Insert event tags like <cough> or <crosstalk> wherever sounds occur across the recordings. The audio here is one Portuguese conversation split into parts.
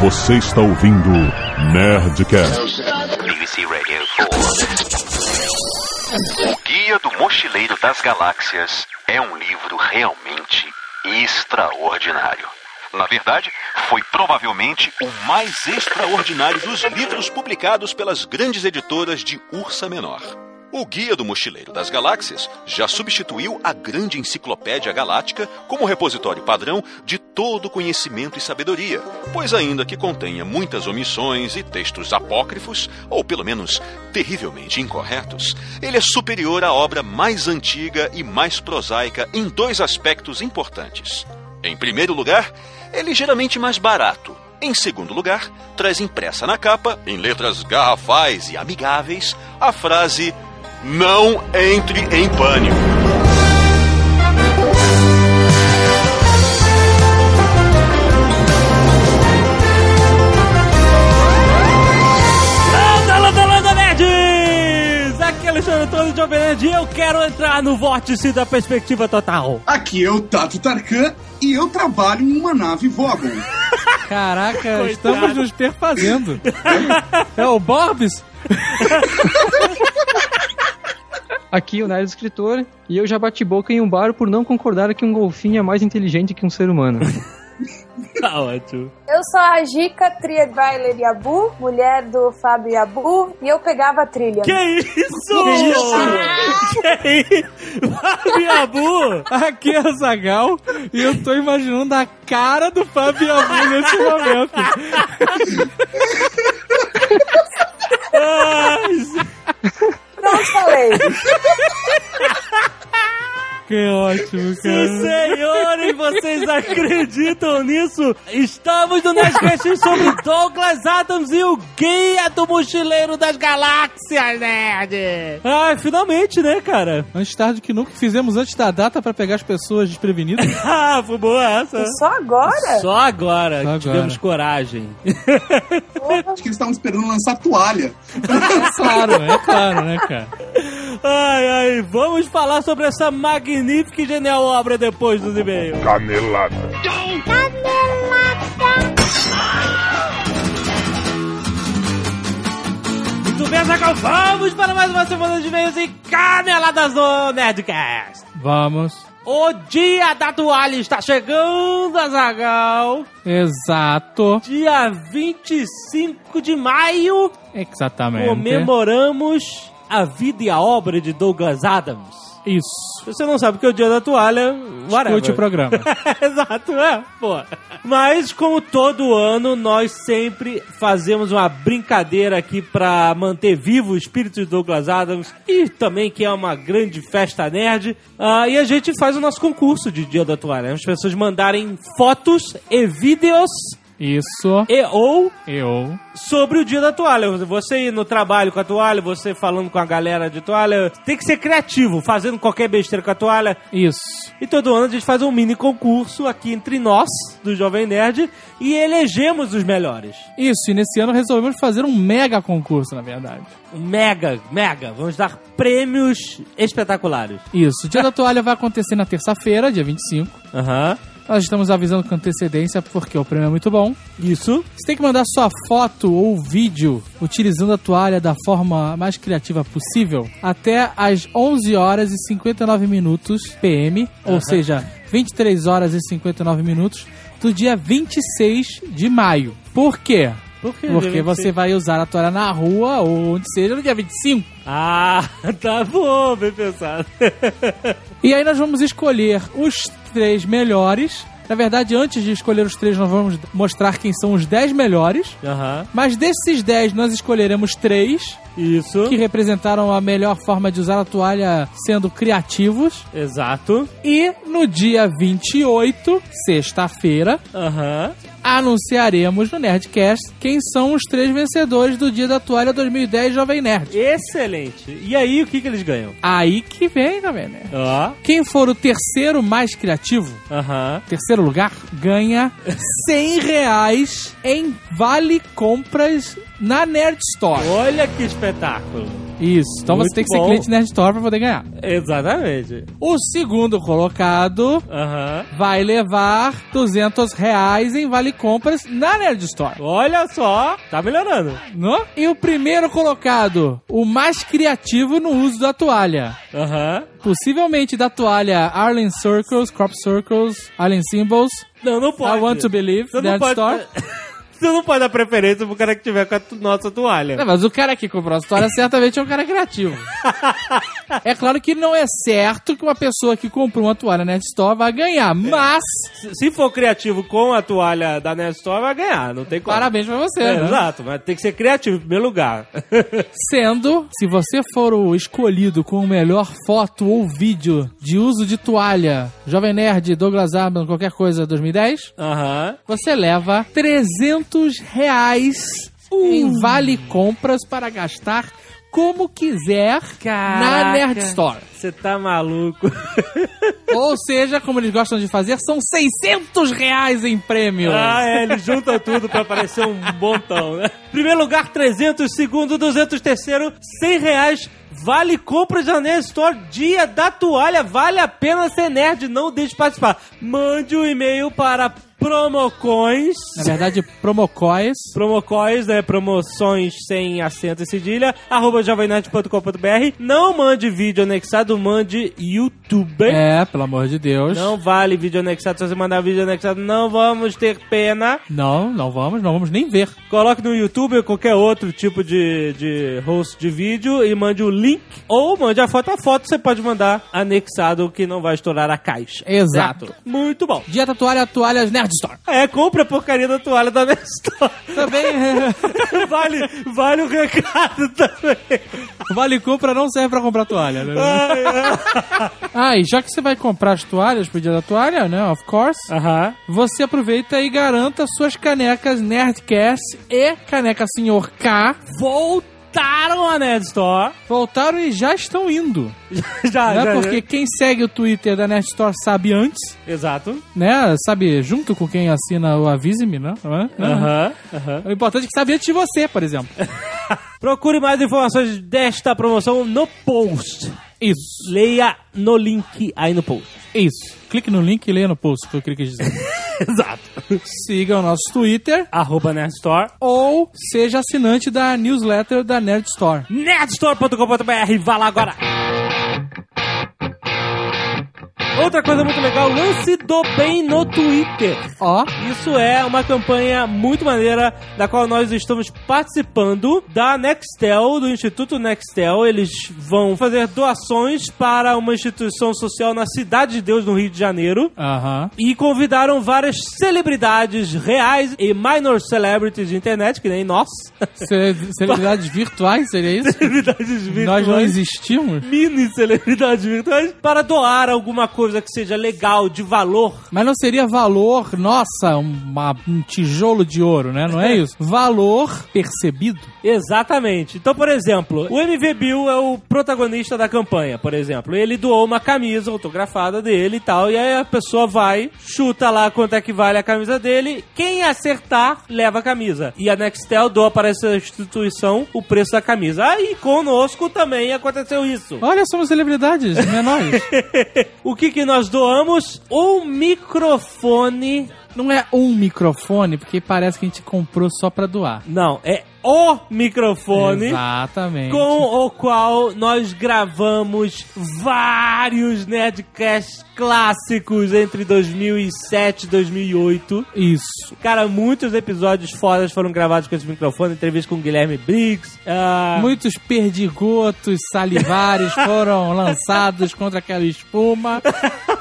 Você está ouvindo Nerdcast. BBC Radio 4. O Guia do Mochileiro das Galáxias é um livro realmente extraordinário. Na verdade, foi provavelmente o mais extraordinário dos livros publicados pelas grandes editoras de Ursa Menor. O Guia do Mochileiro das Galáxias já substituiu a grande enciclopédia galáctica como repositório padrão de todo conhecimento e sabedoria, pois, ainda que contenha muitas omissões e textos apócrifos, ou pelo menos terrivelmente incorretos, ele é superior à obra mais antiga e mais prosaica em dois aspectos importantes. Em primeiro lugar, é ligeiramente mais barato. Em segundo lugar, traz impressa na capa, em letras garrafais e amigáveis, a frase não entre em pânico. Landa, landa, landa, nerds! Aqui é Alexandre Antônio de Jovem Nerd e eu quero entrar no vórtice da perspectiva total. Aqui é o Tato Tarkan e eu trabalho em uma nave Vogon. <laughs> Caraca, Coitado. estamos nos perfazendo. é o Borbs? <laughs> Aqui o Nerd Escritor, e eu já bati boca em um bar por não concordar que um golfinho é mais inteligente que um ser humano. <laughs> <laughs> Tá ótimo. Eu sou a Jica Triedweiler Yabu, mulher do Fábio Yabu, e eu pegava a trilha. Que isso? Que isso? Que isso? Fabiabu! Aqui é o Zagal e eu tô imaginando a cara do Fabiabu nesse momento. Ai, Pronto, falei. <laughs> Que ótimo, Sim, cara. senhores, vocês acreditam nisso? Estamos no Nerdcast sobre Douglas Adams e o Guia do Mochileiro das Galáxias, nerd! Ah, finalmente, né, cara? Antes tarde que nunca fizemos antes da data pra pegar as pessoas desprevenidas. <laughs> Ah, foi boa essa. Só agora? Só agora Só que tivemos agora. coragem. Acho que eles estavam esperando lançar toalha. É claro, é claro, né, cara? Ai, ai, vamos falar sobre essa magnífica e genial obra depois dos e-mails. Canelada. Muito bem, Zagal, vamos para mais uma semana de e-mails e caneladas no Nerdcast. Vamos. O dia da toalha está chegando, Azagal. Exato. Dia 25 de maio, Exatamente. comemoramos a vida e a obra de Douglas Adams. Isso. Se você não sabe o que é o dia da toalha, whatever. Escute o programa. <laughs> Exato, é, pô. Mas, como todo ano, nós sempre fazemos uma brincadeira aqui pra manter vivo o espírito de Douglas Adams e também que é uma grande festa nerd. Ah, e a gente faz o nosso concurso de Dia da Toalha. As pessoas mandarem fotos e vídeos Isso. e ou Eu. sobre o dia da toalha. Você ir no trabalho com a toalha, você falando com a galera de toalha. Tem que ser criativo, fazendo qualquer besteira com a toalha. Isso. E todo ano a gente faz um mini concurso aqui entre nós, do Jovem Nerd, e elegemos os melhores. Isso. E nesse ano resolvemos fazer um mega concurso, na verdade. Um mega, mega. Vamos dar prêmios espetaculares. Isso. O dia da toalha vai acontecer na terça-feira, dia 25. Aham. Nós estamos avisando com antecedência porque o prêmio é muito bom. Isso. Você tem que mandar sua foto ou vídeo utilizando a toalha da forma mais criativa possível até às 11 horas e 59 minutos PM, ou seja, 23 horas e 59 minutos do dia 26 de maio. Por quê? Por quê? Porque você vai usar a toalha na rua ou onde seja no dia 25. Ah, <laughs> tá bom, bem pensado. <laughs> E aí nós vamos escolher os três melhores. Na verdade, antes de escolher os três, nós vamos mostrar quem são os 10 melhores. Aham. Mas desses 10, nós escolheremos três Isso. que representaram a melhor forma de usar a toalha sendo criativos. Exato. E no dia 28, sexta-feira, Aham. Anunciaremos no Nerdcast quem são os três vencedores do Dia da Toalha 2010 Jovem Nerd. Excelente. E aí, o que, que eles ganham? Aí que vem, Jovem Nerd. Ó. Quem for o terceiro mais criativo, Aham. terceiro lugar, ganha <laughs> 100 reais em vale compras na Nerd Store. Olha que espetáculo. Isso. Então Muito você tem que ser bom. cliente Nerd Store pra poder ganhar. Exatamente. O segundo colocado vai levar 200 reais em vale compras na Nerd Store. Olha só, tá melhorando. Não? E o primeiro colocado, o mais criativo no uso da toalha. Aham. Possivelmente da toalha Arlen Circles, Crop Circles, Arlen Symbols, Não, não pode. I Want to Believe, Você Nerd. Store. <laughs> <laughs> Você não pode dar preferência pro cara que tiver com a tu- nossa toalha. Não, mas o cara que comprou a toalha certamente é um cara criativo. <laughs> é claro que não é certo que uma pessoa que comprou uma toalha Nerd Store vai ganhar, mas Se- Se for criativo com a toalha da Nerd Store, vai ganhar. Não tem como. parabéns pra você, É, né? Exato, mas tem que ser criativo em primeiro lugar. <laughs> Sendo, se você for o escolhido com o melhor foto ou vídeo de uso de toalha, Jovem Nerd, Douglas Adams, qualquer coisa 2010, Aham. você leva 300 reais em vale compras para gastar como quiser na Caraca. Nerd Store. Você tá maluco. <laughs> Ou seja, como eles gostam de fazer, são 600 reais em prêmio. ah, é, eles juntam tudo pra parecer um montão, né? Primeiro lugar, 300. Segundo, 200. Terceiro, 100 reais. Vale compras da Nerd Store. Dia da toalha. Vale a pena ser nerd. Não deixe de participar. Mande um e-mail para promocoins. Na verdade, promocóis. Promocoins, né? Promoções sem acento e cedilha. Arroba jovemnerd.com.br. Não mande vídeo anexado, mande youtuber. É, pelo amor de Deus. Não vale vídeo anexado. Se você mandar vídeo anexado, não vamos ter pena. Não, não vamos, não vamos nem ver. Coloque no YouTube ou qualquer outro tipo de, de host de vídeo e mande o link. Ou mande a foto. A foto você pode mandar anexado que não vai estourar a caixa. Exato. Certo? Muito bom. Dia da toalha, toalhas Nerd Store. É, compre a porcaria da toalha da Nerd Store. Também, <laughs> vale, vale o recado também. vale compra não serve pra comprar toalha, né? Ai, ai. Ah, e já que você vai comprar as toalhas pro dia da toalha, né? Of course. Aham. Você aproveita e garanta suas canecas Nerdcast e caneca Senhor K. Voltaram a Nerd Store. Voltaram e já estão indo. <laughs> Já, né? já, Porque quem segue o Twitter da Nerd Store sabe antes, Exato. né? Sabe junto com quem assina o Avise-me, né? Aham. Aham. Aham. O importante é que sabe antes de você, por exemplo. <laughs> Procure mais informações desta promoção no post. Isso. Leia no link aí no post. Isso. Clique no link e leia no post, foi o que ele quis dizer. <laughs> <laughs> Exato. Siga o nosso Twitter Arroba Nerd Store. ou seja assinante da newsletter da Nerd Store. nerdstore.com.br. Vá lá agora. Outra coisa muito legal, lance do bem no Twitter. Ó, Isso é uma campanha muito maneira da qual nós estamos participando da Nextel, do Instituto Nextel. Eles vão fazer doações para uma instituição social na Cidade de Deus, no Rio de Janeiro. aham. E convidaram várias celebridades reais e minor celebrities de internet, que nem nós. Ce- Celebridades virtuais, seria isso? celebridades virtuais. Nós não existimos? Mini celebridades virtuais para doar alguma coisa que seja legal, de valor. Mas não seria valor, nossa, uma- um tijolo de ouro, né? Não é <laughs> isso? Valor percebido. Exatamente. Então, por exemplo, o MV Bill é o protagonista da campanha, por exemplo. Ele doou uma camisa autografada dele e tal, e aí a pessoa vai, chuta lá quanto é que vale a camisa dele. Quem acertar, leva a camisa. E a Nextel doa para essa instituição o preço da camisa. Aí conosco também aconteceu isso. Olha, somos celebridades menores. <laughs> o que que nós doamos? Um microfone. Não é um microfone, porque parece que a gente comprou só pra doar. Não, é o microfone. Exatamente. com o qual nós gravamos vários Nerdcasts clássicos entre 2007 e 2008. Isso. Cara, muitos episódios fodas foram gravados com esse microfone, entrevista com o Guilherme Briggs. ah, Muitos perdigotos salivares <laughs> foram lançados contra aquela espuma.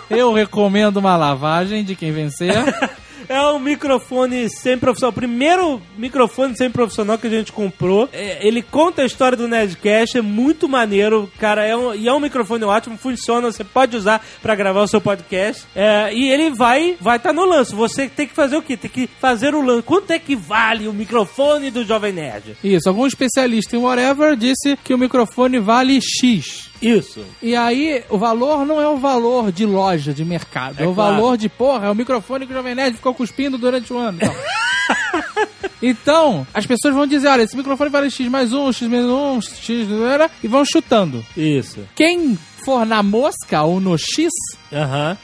Eu recomendo uma lavagem de quem vencer. <laughs> É um microfone semi-profissional. O primeiro microfone semi-profissional que a gente comprou. É, ele conta a história do Nerdcast, é muito maneiro, cara. É um, e é um microfone ótimo, funciona, você pode usar pra gravar o seu podcast. É, e ele vai vai estar no lance. Você tem que fazer o quê? Tem que fazer o lance. Quanto é que vale o microfone do Jovem Nerd? Isso, algum especialista em whatever disse que o microfone vale X. Isso. E aí, o valor não é o valor de loja, de mercado. É, É o claro. valor de, porra, é o microfone que o Jovem Nerd ficou cuspindo durante o ano. Não. <laughs> Então, as pessoas vão dizer, olha, esse microfone vale X mais um, X menos um, X... E vão chutando. Isso. Quem for na mosca ou no X,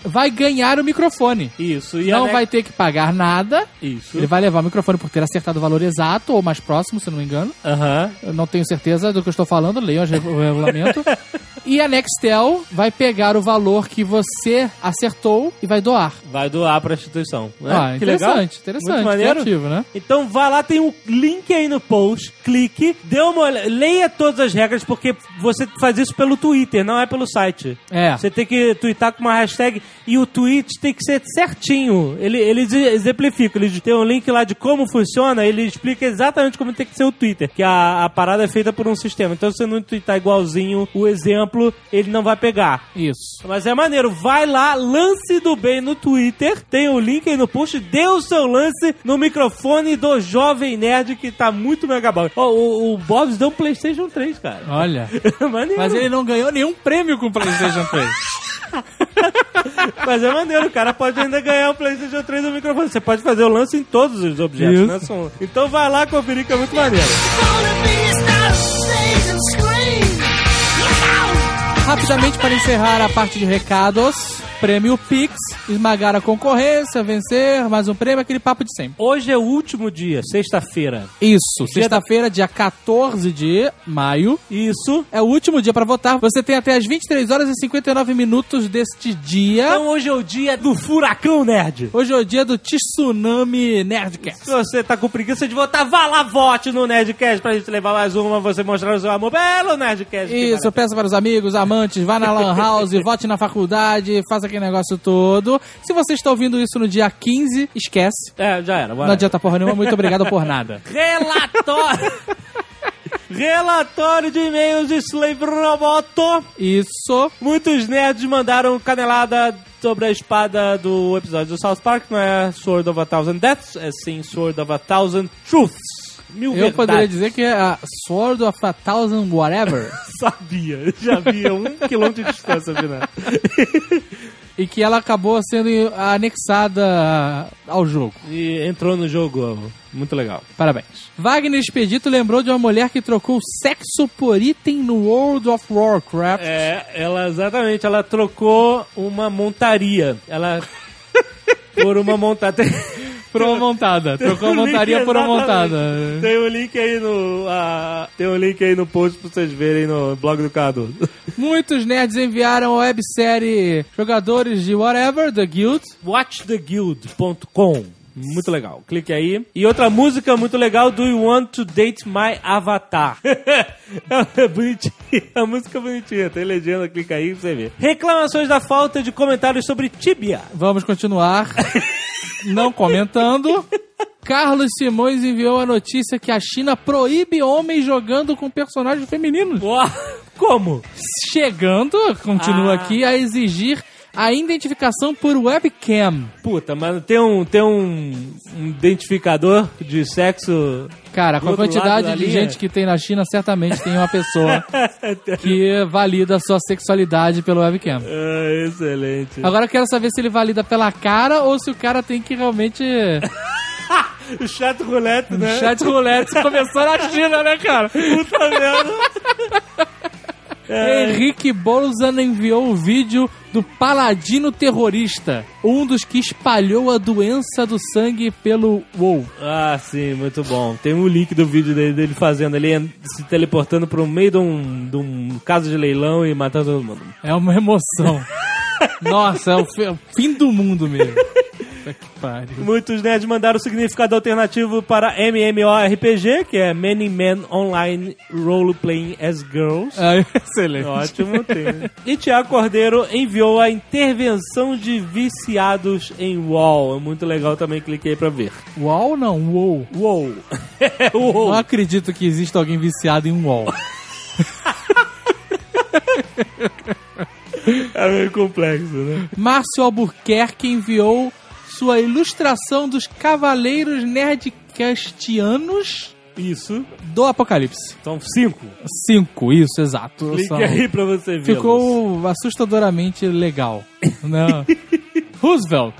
vai ganhar o microfone. Isso. E não a vai ter que pagar nada. Isso. Ele vai levar o microfone por ter acertado o valor exato ou mais próximo, se não me engano. Aham. Eu não tenho certeza do que eu estou falando, leiam o regulamento. <laughs> e a Nextel vai pegar o valor que você acertou e vai doar. Vai doar pra instituição. Né? Ah, que legal. interessante, interessante, Muito maneiro. criativo, né? Então vá lá, tem um link aí no post, clique, dê uma olhada, leia todas as regras, porque você faz isso pelo Twitter, não é pelo site. É. Você tem que twittar com uma hashtag e o tweet tem que ser certinho. Ele, ele ex- exemplifica, ele tem um link lá de como funciona, ele explica exatamente como tem que ser o Twitter, que a, a parada é feita por um sistema. Então se você não twittar igualzinho o exemplo, ele não vai pegar. Isso. Mas é maneiro, vai lá, lance do bem no Twitter, tem o link aí no post, dê o seu lance no microfone do Jovem Nerd que tá muito mega bom. Ó, o, o Bobs deu um PlayStation 3, cara. Olha. <laughs> maneiro. Mas ele não ganhou nenhum prêmio com o PlayStation 3. <laughs> Mas é maneiro, o cara pode ainda ganhar o PlayStation 3 no microfone. Você pode fazer o lance em todos os objetos, Isso. né? São- Então vai lá conferir que é muito maneiro. Rapidamente para encerrar a parte de recados, prêmio Pix, esmagar a concorrência, vencer, mais um prêmio, aquele papo de sempre. Hoje é o último dia, sexta-feira. Isso, sexta-feira, dia 14 de maio. Isso. É o último dia para votar. Você tem até as 23 horas e 59 minutos deste dia. Então hoje é o dia do Furacão Nerd. Hoje é o dia do Tsunami Nerdcast. Se você tá com preguiça de votar, vá lá, vote no Nerdcast pra gente levar mais uma, você mostrar o seu amor pelo Nerdcast. Isso, peça para os amigos, vá na Lan House, <laughs> vote na faculdade, faça aquele negócio todo. Se você está ouvindo isso no dia 15, esquece. É, já era. Não adianta porra nenhuma, muito obrigado por nada. <laughs> Relatório. <laughs> Relatório de e-mails de Slave Roboto. Isso. Muitos nerds mandaram canelada sobre a espada do episódio do South Park. Não é Sword of a Thousand Deaths, é sim Sword of a Thousand Truths. Mil Eu verdades. poderia dizer que é a Sword of a Thousand Whatever. <laughs> Sabia, já via um <laughs> quilômetro de distância, afinal. <laughs> e que ela acabou sendo anexada ao jogo. E entrou no jogo. Muito legal. Parabéns. Wagner Expedito lembrou de uma mulher que trocou sexo por item no World of Warcraft. É, ela exatamente, ela trocou uma montaria. Ela por uma montaria. Por uma montada. <laughs> Trocou a montaria por uma montada. Tem um link aí no ah, tem um link aí no post pra vocês verem no blog do Cadu. <laughs> Muitos nerds enviaram a websérie Jogadores de Whatever, The Guild. watchtheguild.com muito legal. Clique aí. E outra música muito legal, Do You Want to Date My Avatar? <laughs> é bonitinha. A música é bonitinha. Tem legenda, clica aí pra você ver. Reclamações da falta de comentários sobre Tibia. Vamos continuar não comentando. Carlos Simões enviou a notícia que a China proíbe homens jogando com personagens femininos. Uau, Como? Chegando, continua Ah. aqui, a exigir a identificação por webcam. Puta, mas tem um, tem um, um identificador de sexo. Cara, com a quantidade da de linha? gente que tem na China, certamente tem uma pessoa <laughs> que valida a sua sexualidade pelo webcam. Ah, excelente. Agora eu quero saber se ele valida pela cara ou se o cara tem que realmente. <laughs> O chat roulette, né? Chat roulette começou na China, né, cara? Puta merda. É. Henrique Bolzan enviou o vídeo do Paladino Terrorista, um dos que espalhou a doença do sangue pelo WoW. Ah, sim, muito bom. Tem um link do vídeo dele, dele fazendo, ele se teleportando pro meio de um, de um caso de leilão e matando todo mundo. É uma emoção. <laughs> Nossa, é o, é o fim do mundo mesmo. Que pariu. Muitos nerds mandaram o significado alternativo para MMORPG, que é Many Men Online Role Playing as Girls. Ah, <laughs> excelente. Ótimo, tem. E Tiago Cordeiro enviou a intervenção de viciados em WoW. É muito legal também, cliquei pra ver. WoW não, WoW. WoW. <laughs> É, Não WoW. acredito que exista alguém viciado em WoW. <laughs> É meio complexo, né? Márcio Albuquerque enviou sua ilustração dos Cavaleiros Nerdcastianos Isso. do Apocalipse. São cinco. Cinco, isso, exato. Clique São- aí pra você ver. Ficou assustadoramente legal. Não. <laughs> Roosevelt.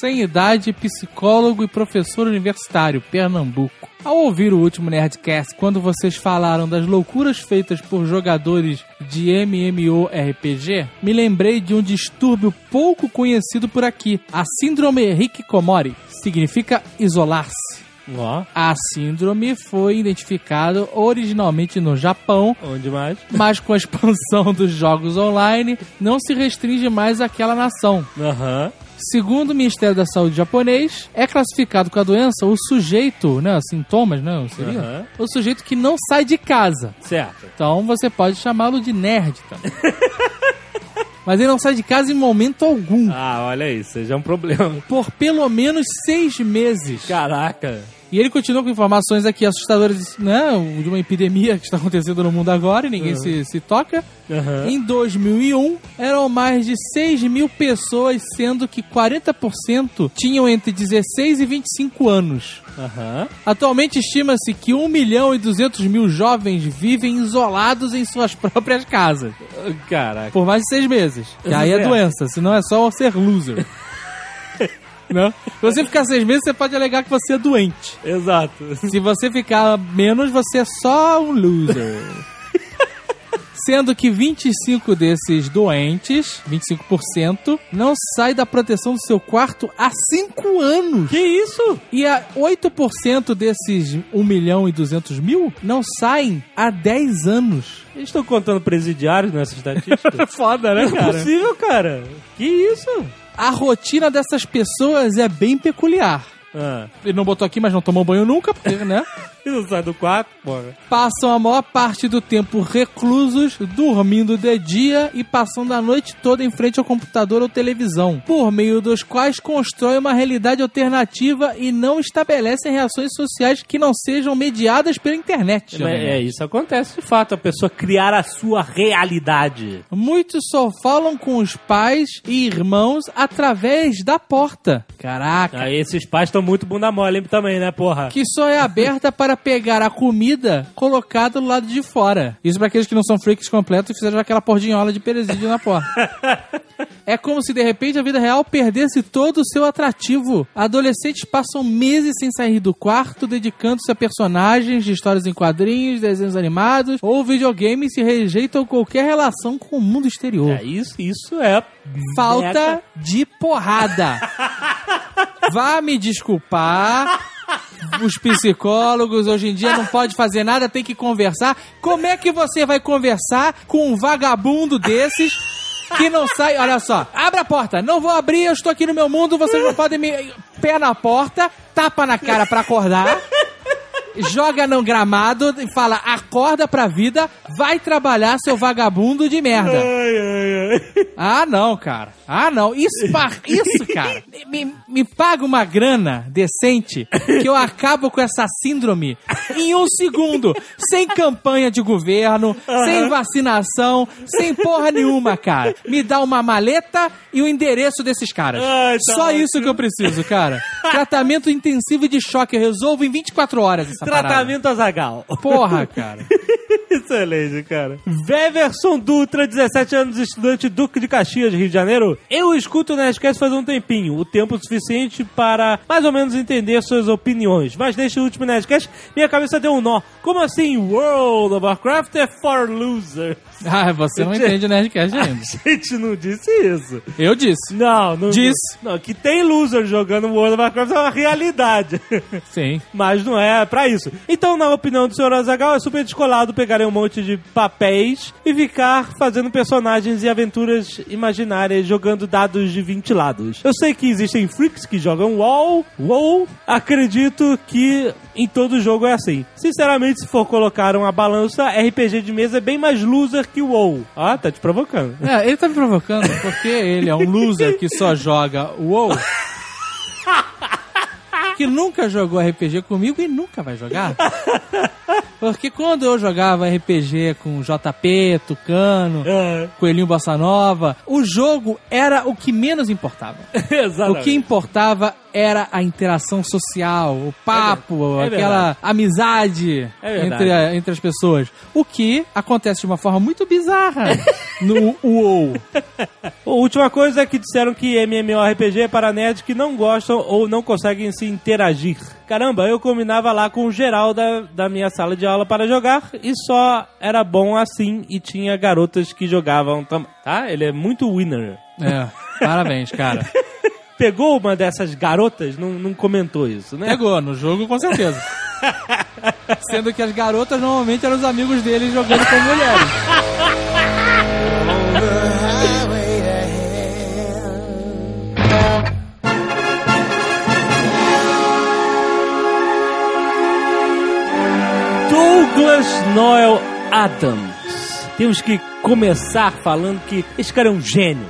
Sem idade, psicólogo e professor universitário, Pernambuco. Ao ouvir o último Nerdcast, quando vocês falaram das loucuras feitas por jogadores de MMORPG, me lembrei de um distúrbio pouco conhecido por aqui, a Síndrome Hikikomori. Significa isolar-se. Ó, A síndrome foi identificada originalmente no Japão, onde mais? mas com a expansão dos jogos online, não se restringe mais àquela nação. Aham. Segundo o Ministério da Saúde japonês, é classificado com a doença o sujeito, né, sintomas, né, seria? Aham. O sujeito que não sai de casa. Certo. Então você pode chamá-lo de nerd também. <laughs> Mas ele não sai de casa em momento algum. Ah, olha aí, seja um problema. Por pelo menos seis meses. Caraca. E ele continua com informações aqui assustadoras, né? De uma epidemia que está acontecendo no mundo agora e ninguém se, se toca. Aham. Em 2001, eram mais de 6 mil pessoas, sendo que 40% tinham entre 16 e 25 anos. Aham. Atualmente estima-se que 1 milhão e 200 mil jovens vivem isolados em suas <laughs> próprias casas. Caraca. Por mais de seis meses. Que aí é É. doença, senão é só ser loser. <laughs> Não? Se você ficar seis meses, você pode alegar que você é doente. Exato. Se você ficar menos, você é só um loser. <laughs> Sendo que 25 desses doentes, 25%, não sai da proteção do seu quarto há 5 anos. Que isso? E a 8% desses 1 milhão e 200 mil não saem há 10 anos. Eles estão contando presidiários nessa estatística? <laughs> Foda, né, Não é possível, cara. Que isso? A rotina dessas pessoas é bem peculiar. Ah, Ele não botou aqui, mas não tomou banho nunca, porque, né? <laughs> <laughs> e não sai do quarto, porra. Passam a maior parte do tempo reclusos, dormindo de dia e passando a noite toda em frente ao computador ou televisão, por meio dos quais constroem uma realidade alternativa e não estabelecem reações sociais que não sejam mediadas pela internet. Mas é, isso acontece de fato, a pessoa criar a sua realidade. Muitos só falam com os pais e irmãos através da porta. Caraca. Aí esses pais estão muito bunda mole também, né, porra? que só é aberta para pegar a comida colocada do lado de fora. Isso para aqueles que não são freaks completos e fizeram aquela pordinhola de presídio na porta. <laughs> é como se de repente a vida real perdesse todo o seu atrativo. Adolescentes passam meses sem sair do quarto, dedicando-se a personagens de histórias em quadrinhos, desenhos animados ou videogames e rejeitam qualquer relação com o mundo exterior. É isso, isso é Falta de porrada. <laughs> Vá me desculpar. Os psicólogos hoje em dia não pode fazer nada, tem que conversar. Como é que você vai conversar com um vagabundo desses que não sai? Olha só, abre a porta. Não vou abrir, eu estou aqui no meu mundo, vocês não podem me pé na porta, tapa na cara pra acordar. Joga no gramado e fala: acorda pra vida, vai trabalhar, seu vagabundo de merda. Ai, ai, ai. Ah, não, cara. Ah, não. Isso, isso cara. Me, me paga uma grana decente que eu acabo com essa síndrome em um segundo. Sem campanha de governo, sem vacinação, sem porra nenhuma, cara. Me dá uma maleta e o endereço desses caras. Ai, tá Só ótimo. isso que eu preciso, cara. Tratamento intensivo de choque. Eu resolvo em 24 horas essa parada. Tratamento Azagal. Porra, cara. <laughs> Excelente, cara. Veverson Dutra, 17 anos, estudante Duque de Caxias, Rio de Janeiro. Eu escuto o Nerdcast faz um tempinho, o tempo suficiente para mais ou menos entender suas opiniões. Mas neste último Nerdcast, minha cabeça deu um nó. Como assim World of Warcraft é for losers? <laughs> Ah, você não entende o Nerdcast ainda. A gente não disse isso. Eu disse. Não, não Disse. Não, que tem loser jogando World of Warcraft é uma realidade. <laughs> Sim. Mas não é pra isso. Então, na opinião do Sr. Azagal, é super descolado pegarem um monte de papéis e ficar fazendo personagens e aventuras imaginárias jogando dados de 20 lados. Eu sei que existem freaks que jogam WoW, WoW, acredito que em todo jogo é assim. Sinceramente, se for colocar uma balança, RPG de mesa é bem mais loser que WoW. Ah, tá te provocando. É, ele tá me provocando porque ele é um loser que só joga WoW. Que nunca jogou RPG comigo e nunca vai jogar. Porque quando eu jogava RPG com JP, Tucano, É, Coelhinho Bossa Nova, o jogo era o que menos importava. <laughs> O exatamente. que importava era a interação social, o papo, É aquela amizade É entre, a- entre as pessoas. O que acontece de uma forma muito bizarra <laughs> no UOL. A última coisa é que disseram que MMORPG é para nerds que não gostam ou não conseguem se interagir. Caramba, eu combinava lá com o geral da, da minha sala de aula para jogar e só era bom assim e tinha garotas que jogavam também. Tá? Ele é muito winner. É, parabéns, cara. <laughs> Pegou uma dessas garotas, não, não comentou isso, né? Pegou, no jogo com certeza. <laughs> Sendo que as garotas normalmente eram os amigos dele jogando com mulheres. Noel Adams. Temos que começar falando que esse cara é um gênio.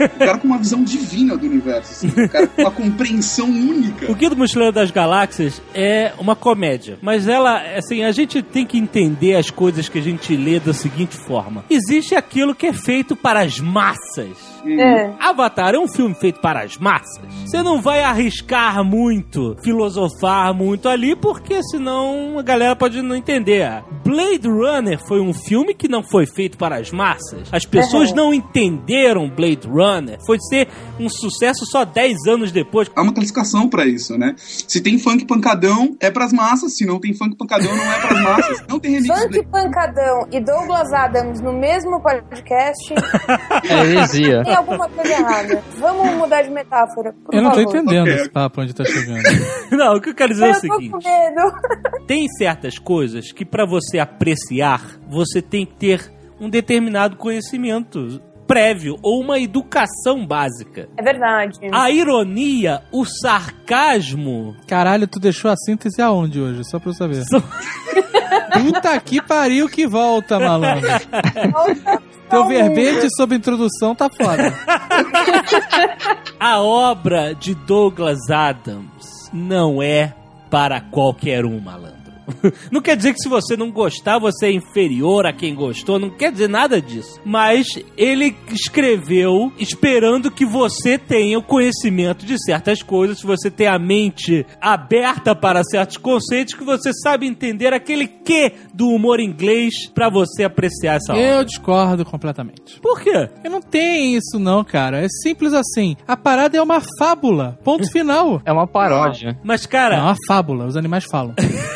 Um cara com uma visão divina do universo, assim, um cara com uma compreensão única. O Guia do Mochileiro das Galáxias é uma comédia, mas ela, assim, a gente tem que entender as coisas que a gente lê da seguinte forma: existe aquilo que é feito para as massas. É. Avatar é um filme feito para as massas. Você não vai arriscar muito, filosofar muito ali, porque senão a galera pode não entender. Blade Runner foi um filme que não foi feito para as massas. As pessoas Uhum. não entenderam Blade Runner. Foi ser um sucesso só 10 anos depois. Há uma classificação pra isso, né? Se tem funk pancadão, é pras massas. Se não tem funk pancadão, não é pras massas. Não tem remix. Funk Pancadão e Douglas Adams no mesmo podcast, <laughs> É heresia. tem <laughs> alguma coisa errada. Vamos mudar de metáfora, por Eu não tô favor. entendendo Ok. esse papo onde tá chegando. <laughs> Não, o que eu quero dizer é o Eu tô com seguinte. medo. Tem certas coisas que pra você apreciar, você tem que ter um determinado conhecimento prévio ou uma educação básica. É verdade. A ironia, o sarcasmo, Caralho, tu deixou a síntese aonde hoje? Só pra eu saber. São- Puta que pariu que volta, malandro. Teu verbete sobre introdução tá foda. a obra de Douglas Adams não é para qualquer um, malandro. <laughs> Não quer dizer que se você não gostar, você é inferior a quem gostou, não quer dizer nada disso. Mas ele escreveu esperando que você tenha o conhecimento de certas coisas, que você tenha a mente aberta para certos conceitos, que você sabe entender aquele quê do humor inglês para você apreciar essa obra. Eu discordo completamente. Por quê? Porque não tem isso não, cara. É simples assim. A parada é uma fábula. Ponto <laughs> final. É uma paródia. Mas, É cara, uma fábula. Os animais falam. <laughs>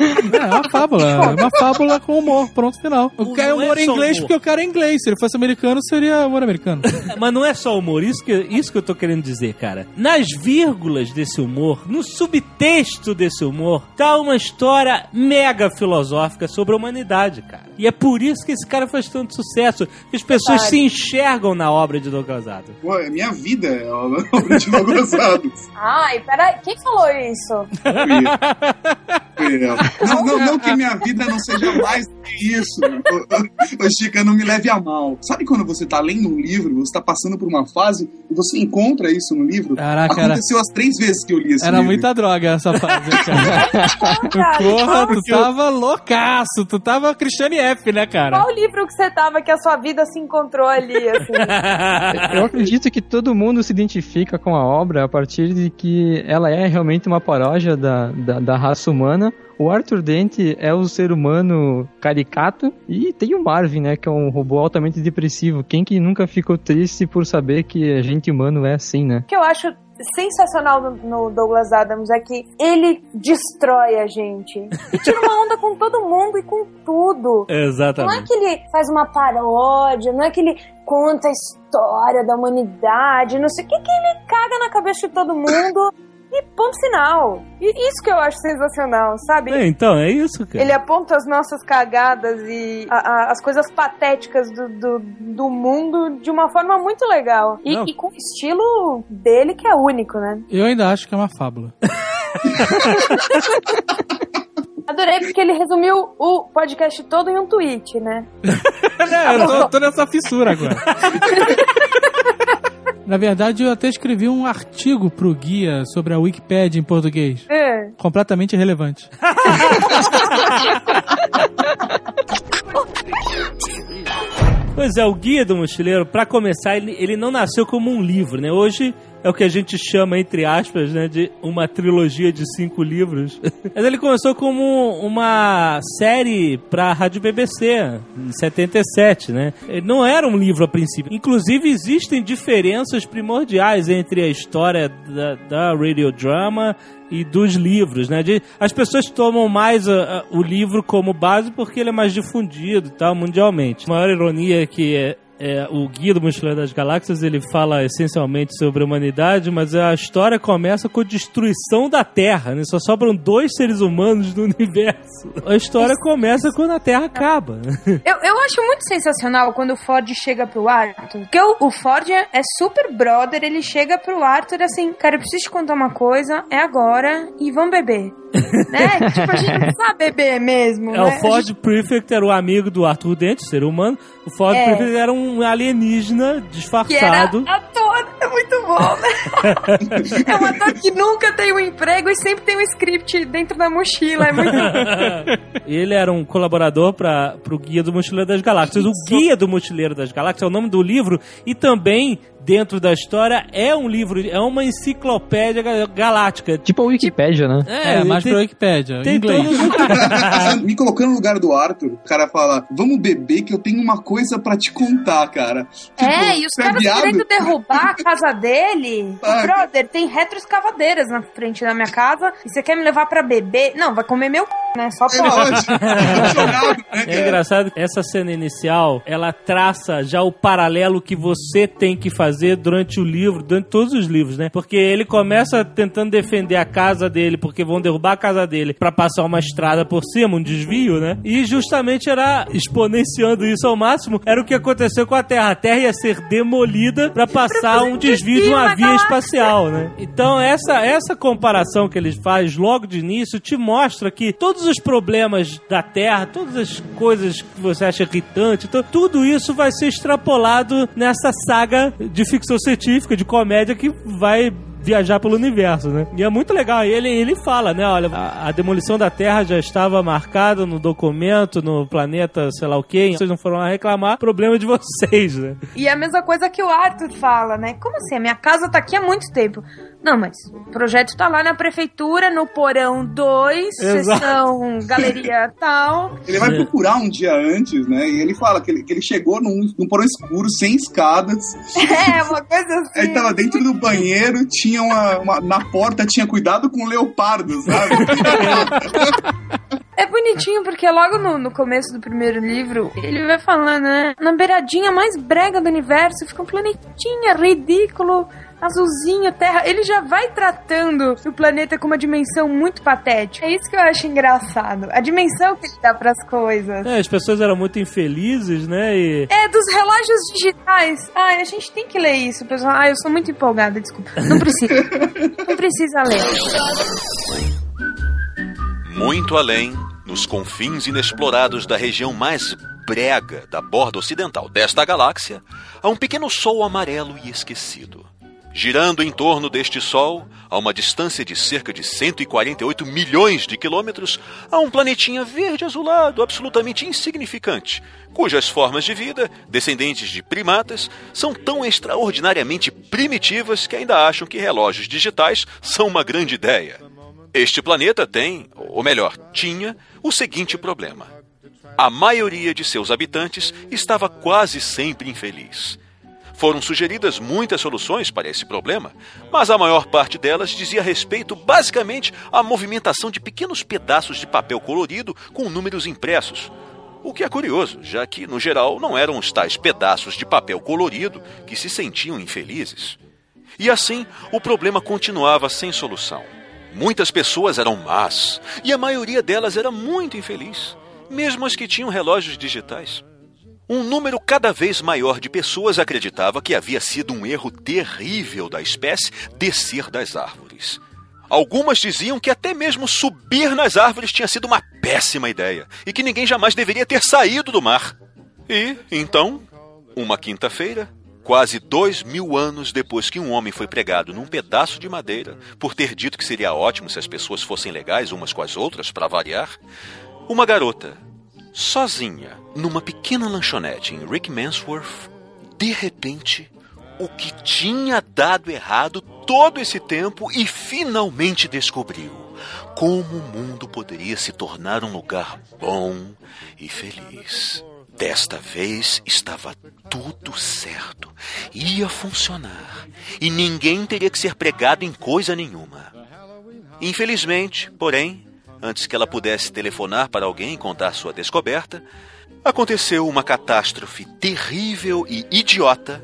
É uma fábula. É uma fábula com humor. Pronto, final. O Não cara é é humor em só inglês humor. porque o cara é inglês. Se ele fosse americano, seria humor americano. Mas não é só humor, isso que, isso que eu tô querendo dizer, cara. Nas vírgulas desse humor, no subtexto desse humor, tá uma história mega filosófica sobre a humanidade, cara. E é por isso que esse cara faz tanto sucesso, que as pessoas Verdade. se enxergam na obra de Douglas Adams. Pô, é minha vida, é a obra de Douglas Adams. Ai, peraí, quem falou isso? Fui eu. Não, não, não que minha <laughs> vida não seja mais do que isso. Ô, ô, Chica, não me leve a mal. Sabe quando você tá lendo um livro, você tá passando por uma fase e você encontra isso no livro? Caraca, era, Aconteceu as três vezes que eu li esse era livro. muita droga essa fase, <laughs> cara. Porra, tu Porque eu- tava loucaço. Tu tava Christiane F, né, cara? Qual livro que você tava que a sua vida se encontrou ali, assim? <laughs> Eu acredito que todo mundo se identifica com a obra a partir de que ela é realmente uma paródia da, da, da raça humana. O Arthur Dent é o ser humano caricato e tem o Marvin, né, que é um robô altamente depressivo. Quem que nunca ficou triste por saber que a gente humano é assim, né? O que eu acho sensacional no, Douglas Adams é que ele destrói a gente. E tira uma onda com todo mundo e com tudo. <laughs> Não é Exatamente. que ele faz uma paródia, não é que ele conta a história da humanidade, não sei o que, que ele caga na cabeça de todo mundo e ponto final. E isso que eu acho sensacional, sabe? É, então, é isso, cara. Ele aponta as nossas cagadas e a- a- as coisas patéticas do, do, do mundo de uma forma muito legal. E, e com o estilo dele que é único, né? Eu ainda acho que é uma fábula. <laughs> Adorei porque ele resumiu o podcast todo em um tweet, né? <laughs> É, eu tô, tô nessa fissura agora. <laughs> Na verdade, eu até escrevi um artigo pro guia sobre a Wikipédia em português. É. Completamente irrelevante. <laughs> Pois é, o Guia do Mochileiro, pra começar, ele, ele não nasceu como um livro, né? Hoje é o que a gente chama, entre aspas, né, de uma trilogia de cinco livros. <laughs> Mas ele começou como uma série pra Rádio BBC, em 77, né? Ele não era um livro a princípio. Inclusive, existem diferenças primordiais entre a história da, da radiodrama e dos livros, né? De, as pessoas tomam mais a- a- o livro como base porque ele é mais difundido e tal, mundialmente. A maior ironia é que é, o Guia do Mochileiro das Galáxias ele fala essencialmente sobre a humanidade, mas a história começa com a destruição da Terra, né? Só sobram dois seres humanos no <laughs> universo. A história começa quando a Terra acaba. Eu, eu acho muito sensacional quando o Ford chega pro Arthur. Porque o, o Ford é, é super brother, ele chega pro Arthur assim, cara, eu preciso te contar uma coisa, é agora e vamos beber. Né? Tipo, a gente não sabe beber mesmo. É, né? o Ford gente- Prefect era o amigo do Arthur Dente, ser humano. O Ford É. Prefect era um alienígena que era disfarçado. ator, é muito bom, né? <laughs> é um ator que nunca tem um emprego e sempre tem um script dentro da mochila, é muito <laughs> Ele era um colaborador para o Guia do Mochileiro das Galáxias. O Guia do Mochileiro das Galáxias é o nome do livro e também dentro da história é um livro, é uma enciclopédia ga- galáctica. Tipo a Wikipédia, né? É, mais tem, pra Wikipédia, em tem inglês. todos os- <laughs> Me colocando no lugar do Arthur, o cara fala: Vamos beber que eu tenho uma coisa pra te contar, cara. Tipo, É, e os é caras viado? querendo derrubar a casa dele. <laughs> Ah. Brother, tem retroescavadeiras na frente da minha casa e você quer me levar pra beber? Não, vai comer meu c, né? Só É pode. <laughs> né, É engraçado que essa cena inicial, ela traça já o paralelo que você tem que fazer durante o livro, durante todos os livros, né? Porque ele começa tentando defender a casa dele, porque vão derrubar a casa dele pra passar uma estrada por cima, um desvio, né? E justamente era exponenciando isso ao máximo, era o que aconteceu com a Terra. A Terra ia ser demolida pra passar um desvio de uma via espacial, né? Então essa essa comparação que ele faz logo de início te mostra que todos os problemas da Terra, todas as coisas que você acha irritante, tudo isso vai ser extrapolado nessa saga de ficção científica, de comédia que vai viajar pelo universo, né? E é muito legal. E ele, ele fala, né? Olha, a, a demolição da Terra já estava marcada no documento, no planeta, sei lá o quê. Vocês não foram lá reclamar, problema de <laughs> vocês, né? E é a mesma coisa que o Arthur fala, né? Como assim? A minha casa tá aqui há muito tempo. Não, mas o projeto tá lá na prefeitura, no porão 2, Exato. sessão galeria tal. Ele vai procurar um dia antes, né? E ele fala que ele, que ele chegou num, num porão escuro, sem escadas. <laughs> É, uma coisa assim. Aí tava dentro do banheiro, tinha uma, uma- Na porta tinha cuidado com o leopardo, sabe? É bonitinho porque logo no, no começo do primeiro livro ele vai falando, né? Na beiradinha mais brega do universo fica um planetinha ridículo, azulzinho, terra. Ele já vai tratando o planeta com uma dimensão muito patética. É isso que eu acho engraçado. A dimensão que ele dá pras coisas. É, as pessoas eram muito infelizes, né? E É, dos relógios digitais. Ai, a gente tem que ler isso, pessoal. Ai, eu sou muito empolgada, desculpa. Não precisa. Não precisa ler. Muito além, nos confins inexplorados da região mais brega da borda ocidental desta galáxia, há um pequeno sol amarelo e esquecido. Girando em torno deste Sol, a uma distância de cerca de 148 milhões de quilômetros, há um planetinha verde azulado absolutamente insignificante, cujas formas de vida, descendentes de primatas, são tão extraordinariamente primitivas que ainda acham que relógios digitais são uma grande ideia. Este planeta tem, ou melhor, tinha, o seguinte problema: a maioria de seus habitantes estava quase sempre infeliz. Foram sugeridas muitas soluções para esse problema, mas a maior parte delas dizia respeito basicamente à movimentação de pequenos pedaços de papel colorido com números impressos. O que é curioso, já que, no geral, não eram os tais pedaços de papel colorido que se sentiam infelizes. E assim, o problema continuava sem solução. Muitas pessoas eram más, e a maioria delas era muito infeliz, mesmo as que tinham relógios digitais. Um número cada vez maior de pessoas acreditava que havia sido um erro terrível da espécie descer das árvores. Algumas diziam que até mesmo subir nas árvores tinha sido uma péssima ideia e que ninguém jamais deveria ter saído do mar. E, então, uma quinta-feira, quase dois mil anos depois que um homem foi pregado num pedaço de madeira por ter dito que seria ótimo se as pessoas fossem legais umas com as outras, para variar, uma garota, sozinha, numa pequena lanchonete em Rick Mansworth, de repente, o que tinha dado errado todo esse tempo e finalmente descobriu como o mundo poderia se tornar um lugar bom e feliz. Desta vez estava tudo certo. Ia funcionar. E ninguém teria que ser pregado em coisa nenhuma. Infelizmente, porém, antes que ela pudesse telefonar para alguém e contar sua descoberta, aconteceu uma catástrofe terrível e idiota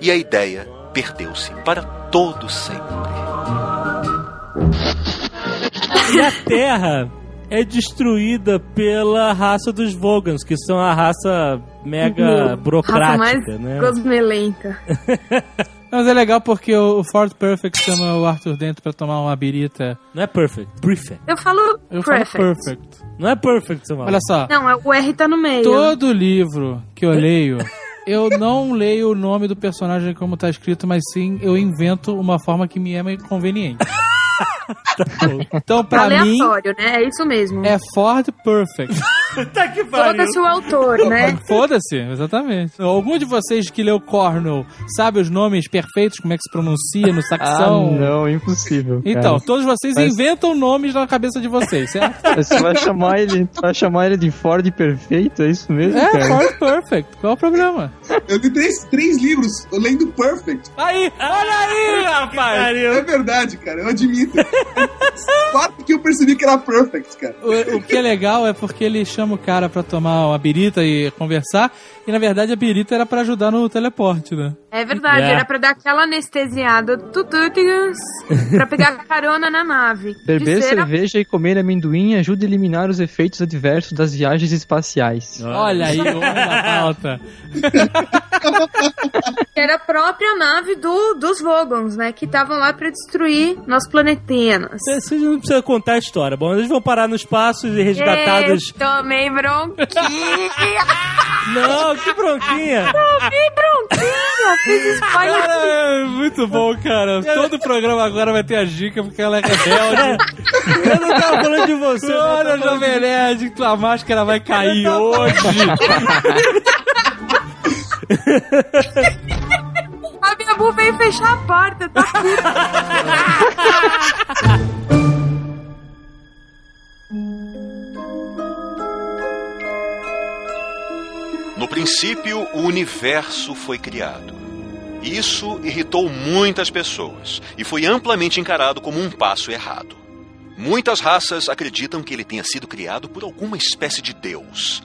e a ideia perdeu-se para todo sempre. E a Terra é destruída pela raça dos Vogans, que são a raça mega Raça burocrática, mais né? gosmelenta. <laughs> Mas é legal porque o Ford Perfect chama o Arthur dentro pra tomar uma birita. Não é perfect, prefect. Eu falo Eu falo perfect. perfect. Não é perfect, Samuel. Olha só, Não, é- o R tá no meio. todo livro que eu leio, eu não leio o nome do personagem como tá escrito, mas sim eu invento uma forma que me é mais conveniente. <laughs> Então, pra mim, Aleatório, né? É isso mesmo. é Ford Perfect. <laughs> Puta que pariu. Foda-se o autor, né? Foda-se, exatamente. Algum de vocês que leu Cornell sabe os nomes perfeitos, como é que se pronuncia no Ah, saxão? não, impossível. cara. Então, todos vocês Mas- inventam nomes na cabeça de vocês, certo? <laughs> Você vai chamar ele, vai chamar ele de Ford perfeito, é isso mesmo, É, cara? Ford Perfect. Qual o problema? Eu li três, três livros lendo Perfect. Aí, olha aí, rapaz! É verdade, cara, eu admito. Fato que eu percebi que era Perfect, cara. O, o que é legal é porque ele chama o cara pra tomar uma birita e conversar, e na verdade a birita era pra ajudar no teleporte, né? É verdade, É. era pra dar aquela anestesiada tututigas pra pegar <laughs> carona na nave. Beber cera, cerveja e comer amendoim ajuda a eliminar os efeitos adversos das viagens espaciais. Olha aí, o homem da pauta. que era a própria nave do, dos Vogons, né? Que estavam lá pra destruir nosso planetenas. Vocês não precisam contar a história. Bom, eles vão parar no espaço e resgatados. Ei, tomei bronquinha! <laughs> Não, que bronquinha! <laughs> tomei bronquinha! Fiz spoiler. Cara, é muito bom, cara. Todo programa agora vai ter a dica porque ela é rebelde. <laughs> Eu não tava falando de você. Olha, Jovem Nerd, tua máscara vai cair hoje. A minha bu veio fechar a porta, tá No princípio, o universo foi criado. Isso irritou muitas pessoas e foi amplamente encarado como um passo errado. Muitas raças acreditam que ele tenha sido criado por alguma espécie de deus.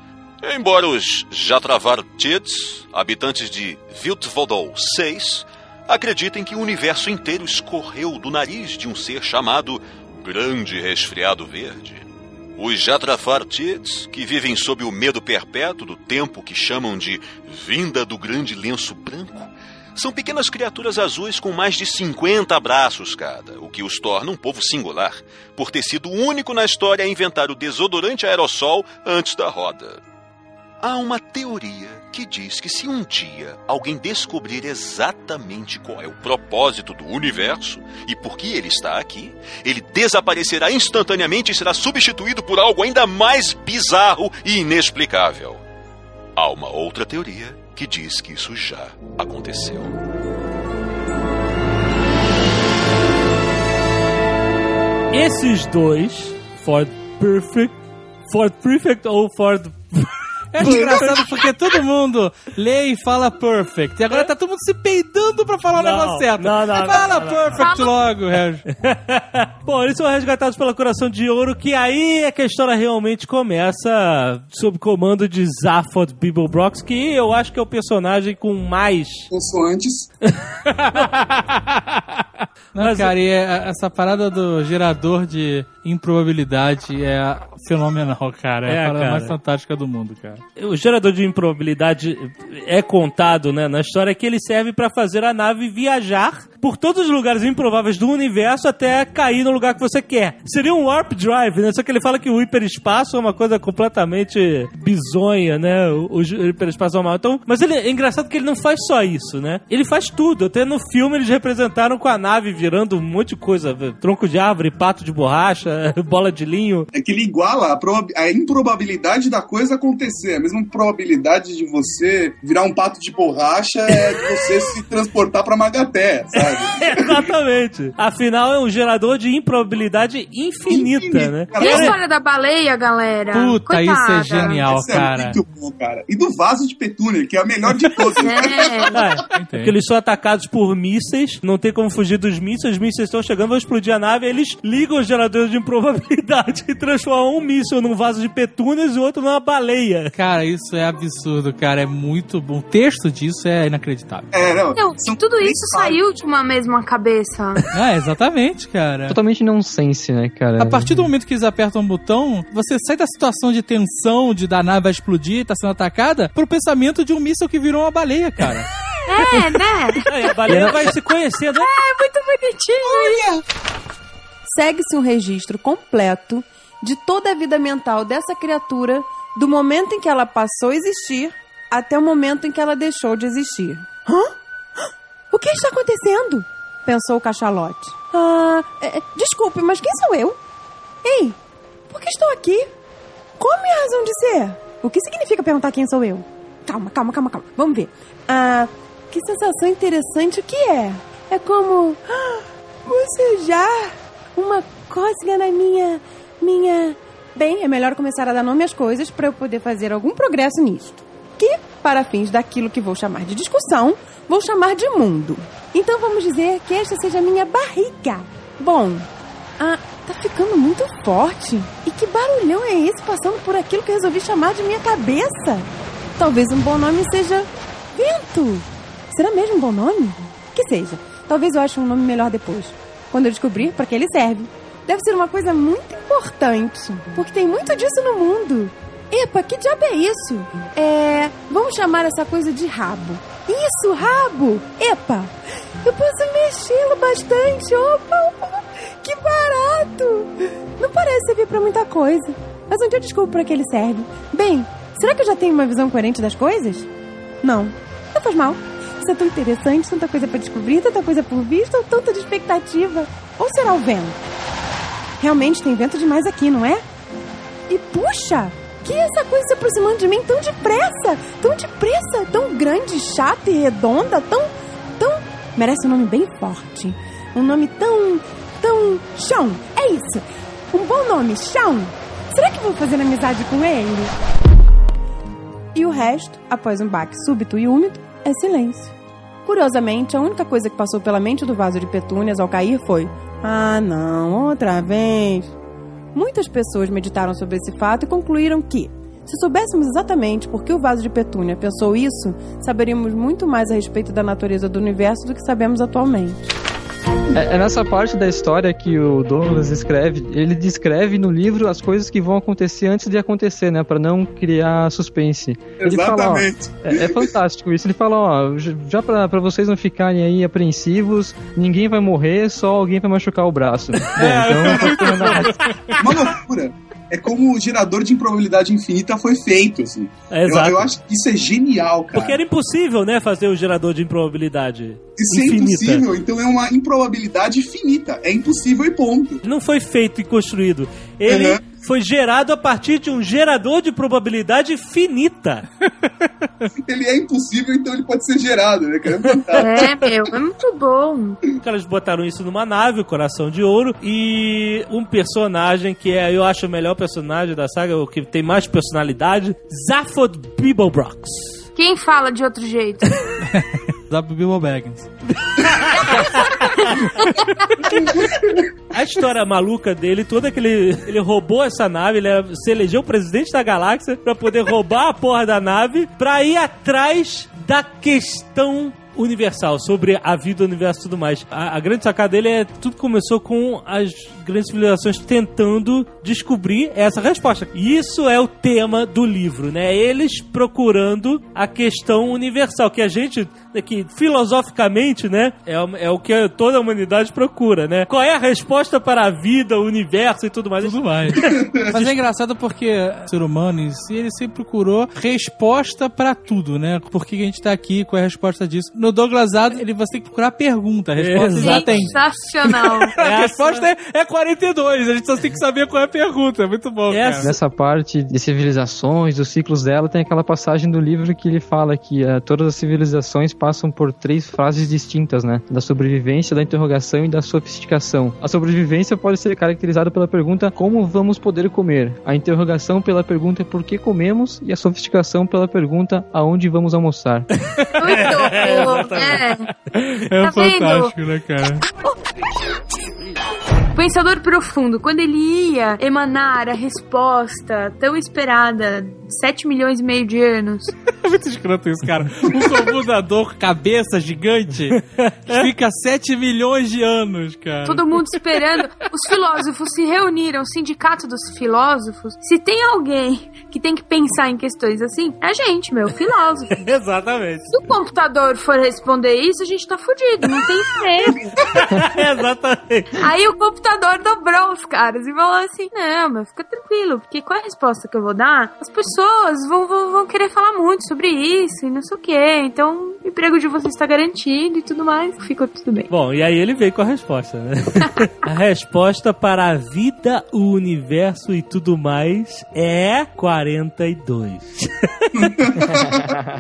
Embora os Jatravartids, habitantes de Viltvodol 6, acreditem que o universo inteiro escorreu do nariz de um ser chamado Grande Resfriado Verde. Os Jatrafartids, que vivem sob o medo perpétuo do tempo que chamam de vinda do grande lenço branco, são pequenas criaturas azuis com mais de 50 braços cada, o que os torna um povo singular, por ter sido o único na história a inventar o desodorante aerossol antes da roda. Há uma teoria que diz que se um dia alguém descobrir exatamente qual é o propósito do universo e por que ele está aqui, ele desaparecerá instantaneamente e será substituído por algo ainda mais bizarro e inexplicável. Há uma outra teoria que diz que isso já aconteceu. Esses dois, Ford Perfect, Ford Perfect ou Ford. É engraçado porque todo mundo lê e fala perfect. E agora tá todo mundo se peidando pra falar o Não, negócio certo. não, não, Fala não, não. perfect logo, Regis. <laughs> Bom, eles são resgatados pela Coração de Ouro, que aí é que a história realmente começa sob comando de Zaphod Bibelbrox, que eu acho que é o personagem com mais. Consoantes. <laughs> Não, Mas- cara, e é- essa parada do gerador de improbabilidade é fenomenal, cara. É, É, a parada cara. mais fantástica do mundo, cara. O gerador de improbabilidade é contado né, na história que ele serve para fazer a nave viajar por todos os lugares improváveis do universo até cair no lugar que você quer. Seria um warp drive, né? Só que ele fala que o hiperespaço é uma coisa completamente bizonha, né? O, o hiperespaço normal. Então, mas ele, é engraçado que ele não faz só isso, né? Ele faz tudo. Até no filme eles representaram com a nave virando um monte de coisa. Tronco de árvore, pato de borracha, <laughs> bola de linho. É que ele iguala a, a improbabilidade da coisa acontecer. A mesma probabilidade de você virar um pato de borracha é de você se transportar pra Magaté, sabe? <laughs> Exatamente. Afinal, é um gerador de improbabilidade infinita, Infinita. né? E a história da baleia, galera? Puta, Coitada. isso é genial, Isso é cara. muito bom, cara. E do vaso de petúnia, que é a melhor de todas. <laughs> É. É, porque eles são atacados por mísseis, não tem como fugir dos mísseis, os mísseis estão chegando, vão explodir a nave, eles ligam os geradores de improbabilidade <laughs> e transformam um míssil num vaso de petúnias e o outro numa baleia. Cara, isso é absurdo, cara. É muito bom. O texto disso é inacreditável. É, não. São tudo isso saiu de uma mesma cabeça. É, <laughs> exatamente, cara. Totalmente nonsense, né, cara? A partir do momento que eles apertam um botão, você sai da situação de tensão, de da nave vai explodir, tá sendo atacada, pro pensamento de um míssil que virou uma baleia, cara. É, né? <laughs> Aí a baleia vai se conhecendo. É muito bonitinho. Segue-se um registro completo de toda a vida mental dessa criatura, do momento em que ela passou a existir até o momento em que ela deixou de existir. Hã? O que está acontecendo? Pensou o cachalote. Ah, é, é, desculpe, mas quem sou eu? Ei, por que estou aqui? Qual a minha razão de ser? O que significa perguntar quem sou eu? Calma, calma, calma, calma. Vamos ver. Ah, que sensação interessante o que é? É como ah, bocejar, uma cócega na minha, minha. Bem, é melhor começar a dar nome às coisas para eu poder fazer algum progresso nisto. Que, para fins daquilo que vou chamar de discussão, vou chamar de mundo. Então vamos dizer que esta seja a minha barriga. Bom, ah, tá ficando muito forte. E que barulhão é esse passando por aquilo que eu resolvi chamar de minha cabeça? Talvez um bom nome seja vento. Será mesmo um bom nome? Que seja. Talvez eu ache um nome melhor depois. Quando eu descobrir para que ele serve. Deve ser uma coisa muito importante. Porque tem muito disso no mundo. Epa, que diabo é isso? É. Vamos chamar essa coisa de rabo. Isso, rabo! Epa! Eu posso mexê-lo bastante. Opa, opa! Que barato! Não parece servir pra muita coisa. Mas onde eu descubro pra que ele serve? Bem, será que eu já tenho uma visão coerente das coisas? Não. Não faz mal. Isso é tão interessante, tanta coisa pra descobrir, tanta coisa por vista, tanta de expectativa. Ou será o vento? Realmente tem vento demais aqui, não é? E puxa! Que essa coisa se aproximando de mim tão depressa? Tão depressa, tão grande, chata e redonda, tão. tão. Merece um nome bem forte. Um nome tão. tão. chão! É isso! Um bom nome, chão! Será que vou fazer amizade com ele? E o resto, após um baque súbito e úmido, é silêncio. Curiosamente, a única coisa que passou pela mente do vaso de petúnias ao cair foi: Ah, não, outra vez. Muitas pessoas meditaram sobre esse fato e concluíram que, se soubéssemos exatamente por que o vaso de petúnia pensou isso, saberíamos muito mais a respeito da natureza do universo do que sabemos atualmente. É, é nessa parte da história que o Douglas escreve, ele descreve no livro as coisas que vão acontecer antes de acontecer, né, Pra não criar suspense. Ele fala, ó, é, é fantástico isso. Ele fala, ó, já pra, pra vocês não ficarem aí apreensivos, ninguém vai morrer, só alguém vai machucar o braço. <laughs> Bom, então, Uma loucura. É como o gerador de improbabilidade infinita foi feito, assim. É, Eu, exato. eu acho que isso é genial, cara. Porque era impossível, né, fazer o gerador de improbabilidade Isso é infinita. impossível, então é uma improbabilidade finita. É impossível e ponto. Não foi feito e construído. Ele Uhum. Foi gerado a partir de um gerador de probabilidade finita. <laughs> Ele é impossível, então ele pode ser gerado, né, cara? É. É, meu, é muito bom. Os caras botaram isso numa nave, o Coração de Ouro, e um personagem que é, eu acho o melhor personagem da saga, o que tem mais personalidade, Zaphod Beeblebrox. Quem fala de outro jeito? <laughs> Bilbo Baggins. <laughs> <laughs> A história maluca dele, toda que ele, ele roubou essa nave, ele se elegeu presidente da galáxia pra poder roubar a porra da nave, pra ir atrás da questão universal, sobre a vida, o universo e tudo mais. A, a grande sacada dele é tudo começou com as grandes civilizações tentando descobrir essa resposta. E isso é o tema do livro, né? Eles procurando a questão universal, que a gente, que filosoficamente, né, é, o- é o que toda a humanidade procura, né? Qual é a resposta para a vida, o universo e tudo mais? Tudo mais. <laughs> Mas é engraçado porque o ser humano em si, ele sempre procurou resposta pra tudo, né? Por que a gente tá aqui? Qual é a resposta disso? No Douglas Adams, ele vai ter que procurar a pergunta. A resposta já tem. Sensacional. <laughs> A resposta é, é 42, a gente só tem que saber qual é a pergunta. É muito bom, Essa- cara. Nessa parte de civilizações, dos ciclos dela, tem aquela passagem do livro que ele fala que eh, todas as civilizações passam por três fases distintas, né? Da sobrevivência, da interrogação e da sofisticação. A sobrevivência pode ser caracterizada pela pergunta como vamos poder comer. A interrogação pela pergunta por que comemos e a sofisticação pela pergunta aonde vamos almoçar. <laughs> Muito bom. É. É Tá vendo? fantástico, né, cara? Pensador profundo, quando ele ia emanar a resposta tão esperada, 7 milhões e meio de anos, É muito escroto isso, cara. Um computador cabeça gigante fica 7 milhões de anos, cara. todo mundo esperando. Os filósofos se reuniram, o sindicato dos filósofos. Se tem alguém que tem que pensar em questões assim, é a gente, meu, filósofo. <laughs> Exatamente. Se o computador for responder isso, a gente tá fudido, não tem emprego. <laughs> Exatamente. Aí o computador dobrou os caras e falou assim: Não, meu, fica tranquilo, porque qual é a resposta que eu vou dar? As pessoas vão, vão, vão querer falar muito sobre isso e não sei o que. Então, o emprego de vocês está garantido e tudo mais. Ficou tudo bem. Bom, e aí ele veio com a resposta, né? <laughs> a resposta para a vida, o universo e tudo mais é 42. <laughs>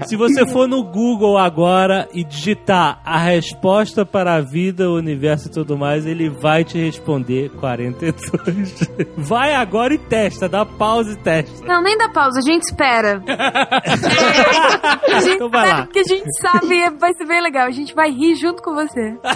Se você for no Google agora e digitar a resposta para a vida, o universo e tudo mais, ele vai te responder 42. <laughs> Vai agora e testa, dá pausa e testa. Não, nem dá pausa, a gente espera. A gente Então vai lá. porque a gente sabe vai ser bem legal. A gente vai rir junto com você. Vai,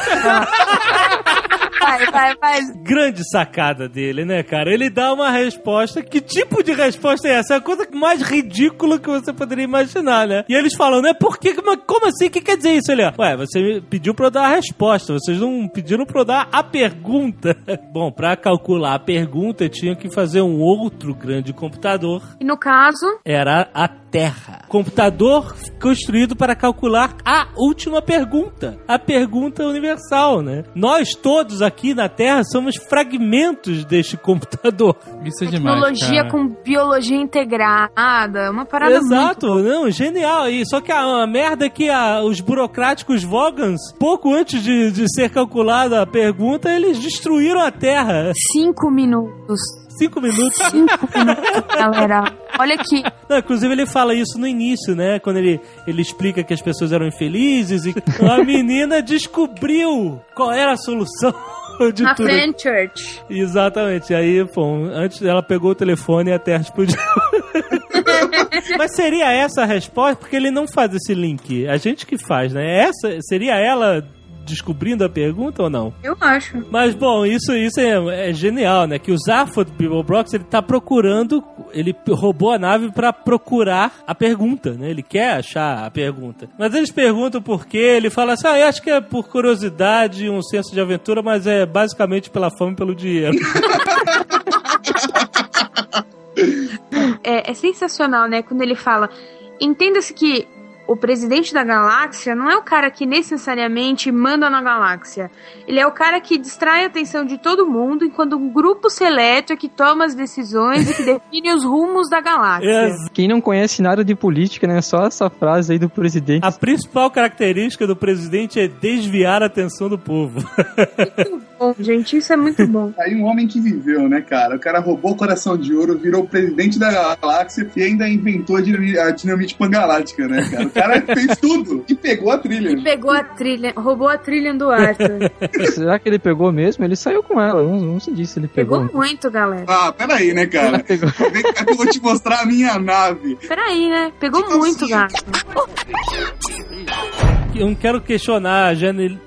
<laughs> vai, vai. Grande sacada dele, né, cara? Ele dá uma resposta. Que tipo de resposta é essa? É a coisa mais ridícula que você poderia imaginar, né? E eles falam, né? Por que? Como assim? O que quer dizer isso? Ele, ué, você pediu pra eu dar a resposta. Vocês não pediram pra eu dar a pergunta. <laughs> Bom, pra calcular a pergunta, tinha que fazer um outro grande computador. E no caso, Era a Terra. Computador construído para calcular a última pergunta. A pergunta universal, né? Nós todos aqui na Terra somos fragmentos deste <laughs> computador. Isso é demais, tecnologia cara. com biologia integrada, uma parada Exato, não, genial. E só que a, a merda é que a- os burocráticos Vogans, pouco antes de, de ser calculada a pergunta, eles destruíram a Terra. muito. Cinco minutos. Cinco minutos. Cinco minutos, galera. Olha aqui. Não, inclusive ele fala isso no início, né? Quando ele, ele explica que as pessoas eram infelizes e a <laughs> menina descobriu qual era a solução <laughs> de Na tudo. Church. Exatamente. Aí, pô, antes ela pegou o telefone e a Terra explodiu. <laughs> Mas seria essa a resposta? Porque ele não faz esse link. A gente que faz, né? Essa seria ela descobrindo a pergunta ou não? Eu acho. Mas bom, isso, isso é, é genial, né? Que o Zaphod Beeblebrox, ele tá procurando, ele roubou a nave pra procurar a pergunta, né? Ele quer achar a pergunta. Mas eles perguntam por quê, ele fala assim, ah, eu acho que é por curiosidade, um senso de aventura, mas é basicamente pela fome e pelo dinheiro. <laughs> É, é sensacional, né? Quando ele fala. Entenda-se que o presidente da galáxia não é o cara que necessariamente manda na galáxia. Ele é o cara que distrai a atenção de todo mundo, enquanto um grupo seleto é que toma as decisões e que <laughs> define os rumos da galáxia. Quem não conhece nada de política, né? Só essa frase aí do presidente. A principal característica do presidente é desviar a atenção do povo. Bom, gente, isso é muito bom. <laughs> Aí um homem que viveu, né, cara? O cara roubou o coração de ouro, virou o presidente da galáxia e ainda inventou a dinamite, a dinamite pangalática, né, cara? O cara fez tudo e pegou a trilha. Pegou a trilha, roubou a trilha do Arthur. <laughs> Será que ele pegou mesmo? Ele saiu com ela. Não, não se disse se ele pegou. Pegou muito, galera. Ah, peraí, né, cara? Pegou. Vem cá que eu vou te mostrar a minha nave. Peraí, né? Pegou muito, gato. eu não quero questionar a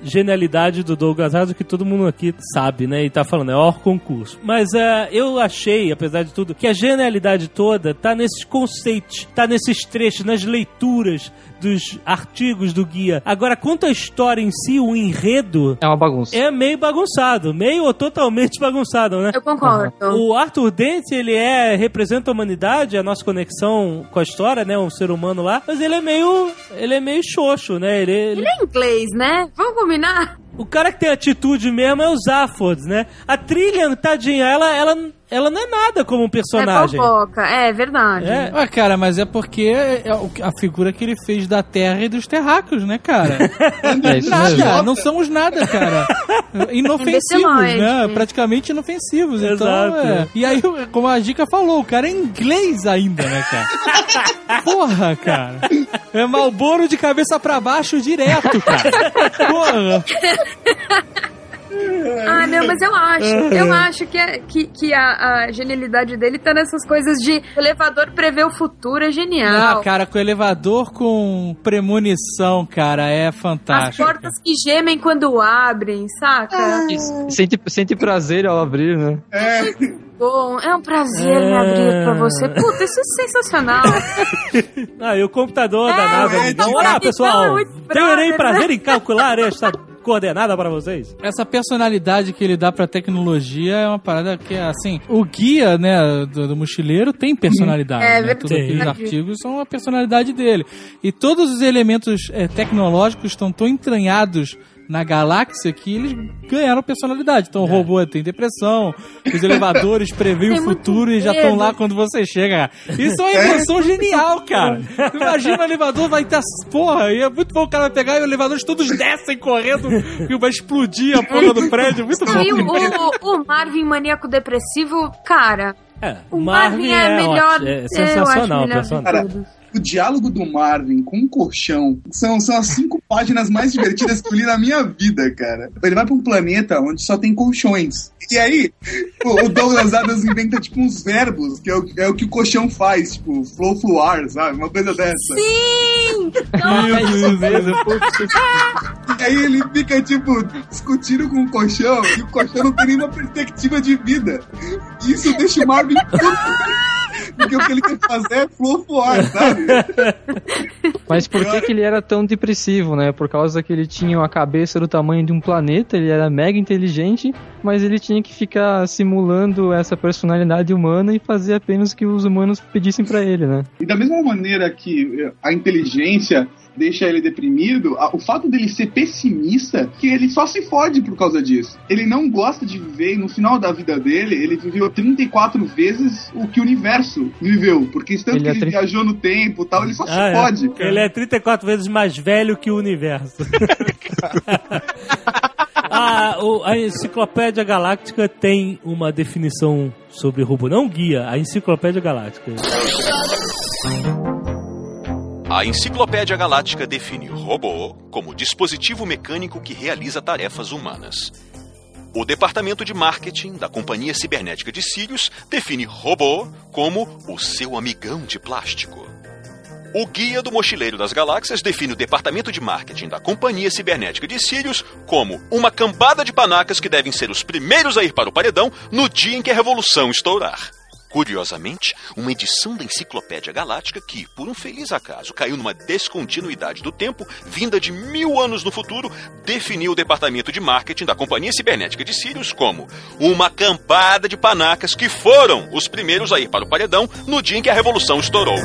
genialidade do Douglas Adams, que todo mundo aqui sabe, né? E tá falando, é o concurso. Mas é, eu achei, apesar de tudo, que a genialidade toda tá nesses conceitos, tá nesses trechos, nas leituras dos artigos do guia. Agora, quanto à história em si, o enredo É uma bagunça. é meio bagunçado, meio ou totalmente <laughs> bagunçado, né? Eu concordo. O Arthur Dent, ele é representa a humanidade, a nossa conexão com a história, né, um ser humano lá, mas ele é meio ele é meio xoxo, né? Ele, ele- Ele é inglês, né? Vamos combinar? O cara que tem atitude mesmo é o Zaphod, né? A Trillian, tadinha, ela ela ela não é nada como um personagem. É fofoca, é verdade. É. Ah, cara, mas é porque é o- a figura que ele fez da Terra e dos terráqueos, né, cara? <laughs> É isso mesmo. nada, não somos nada, cara. <laughs> Inofensivos, né? Praticamente inofensivos. Então, Exato. é. E aí, como a Dica falou, o cara é inglês ainda, né, cara? <laughs> Porra, cara. É Malboro de cabeça pra baixo direto, cara. Porra. <laughs> Ah, não, mas eu acho. Eu acho que, é- que, que a, a genialidade dele tá nessas coisas de elevador prever o futuro, é genial. Ah, cara, com elevador com premonição, cara, é As fantástico. portas que gemem quando abrem, saca? E Sente, sente prazer ao abrir, né? Bom, é um prazer me É. abrir pra você. Puta, isso é sensacional. <laughs> Ah, e o computador da É, NASA. é, Então, então, olá, então, pessoal. é Terei brother, prazer né? em calcular esta coordenada para vocês. Essa personalidade que ele dá pra tecnologia é uma parada que, assim, o guia, né, do, do mochileiro tem personalidade. É né? verdade. Todos aqueles artigos são a personalidade dele. E todos os elementos eh, tecnológicos estão tão entranhados na galáxia que eles ganharam personalidade. Então o robô tem depressão, os elevadores preveem <laughs> o futuro e já estão lá quando você chega. Isso é uma invenção genial, <laughs> cara. Imagina o elevador vai estar. Porra, e é muito bom o cara vai pegar e os elevadores todos descem correndo e vai explodir a porra do prédio. Muito bom. E o, o, Marvin maníaco depressivo, cara, É, o Marvin, é, melhor. ótimo, é eu sensacional melhor de personagem. O diálogo do Marvin com o colchão são, são as cinco <laughs> páginas mais divertidas que eu li na minha vida, cara. Ele vai pra um planeta onde só tem colchões. E aí, o, o Douglas Adams inventa, tipo, uns verbos, que é o, é o que o colchão faz, tipo, flow fluar, sabe? Uma coisa dessa. Sim! Isso mesmo. E aí ele fica, tipo, discutindo com o colchão e o colchão não tem nenhuma perspectiva de vida. E isso deixa o Marvin. Porque o que ele quer fazer é flutuar, sabe? Mas por que, que ele era tão depressivo, né? Por causa que ele tinha a cabeça do tamanho de um planeta, ele era mega inteligente, mas ele tinha que ficar simulando essa personalidade humana e fazer apenas o que os humanos pedissem pra ele, né? E da mesma maneira que eh, a inteligência deixa ele deprimido, o fato dele ser pessimista, que ele só se fode por causa disso. Ele não gosta de viver, e no final da vida dele, ele viveu 34 vezes o que o universo viveu. Porque tanto Ele que é ele tri- viajou no tempo e tal, ele só se Ah, é. fode. Ele é 34 vezes mais velho que o universo. <laughs> O- a Enciclopédia Galáctica tem uma definição sobre robô, não guia, a Enciclopédia Galáctica. A Enciclopédia Galáctica define robô como dispositivo mecânico que realiza tarefas humanas. O departamento de marketing da Companhia Cibernética de Sirius define robô como o seu amigão de plástico. O Guia do Mochileiro das Galáxias define o departamento de marketing da Companhia Cibernética de Sirius como uma cambada de panacas que devem ser os primeiros a ir para o paredão no dia em que a revolução estourar. Curiosamente, uma edição da Enciclopédia Galáctica que, por um feliz acaso, caiu numa descontinuidade do tempo, vinda de mil anos no futuro, definiu o departamento de marketing da Companhia Cibernética de Sirius como uma cambada de panacas que foram os primeiros a ir para o paredão no dia em que a revolução estourou.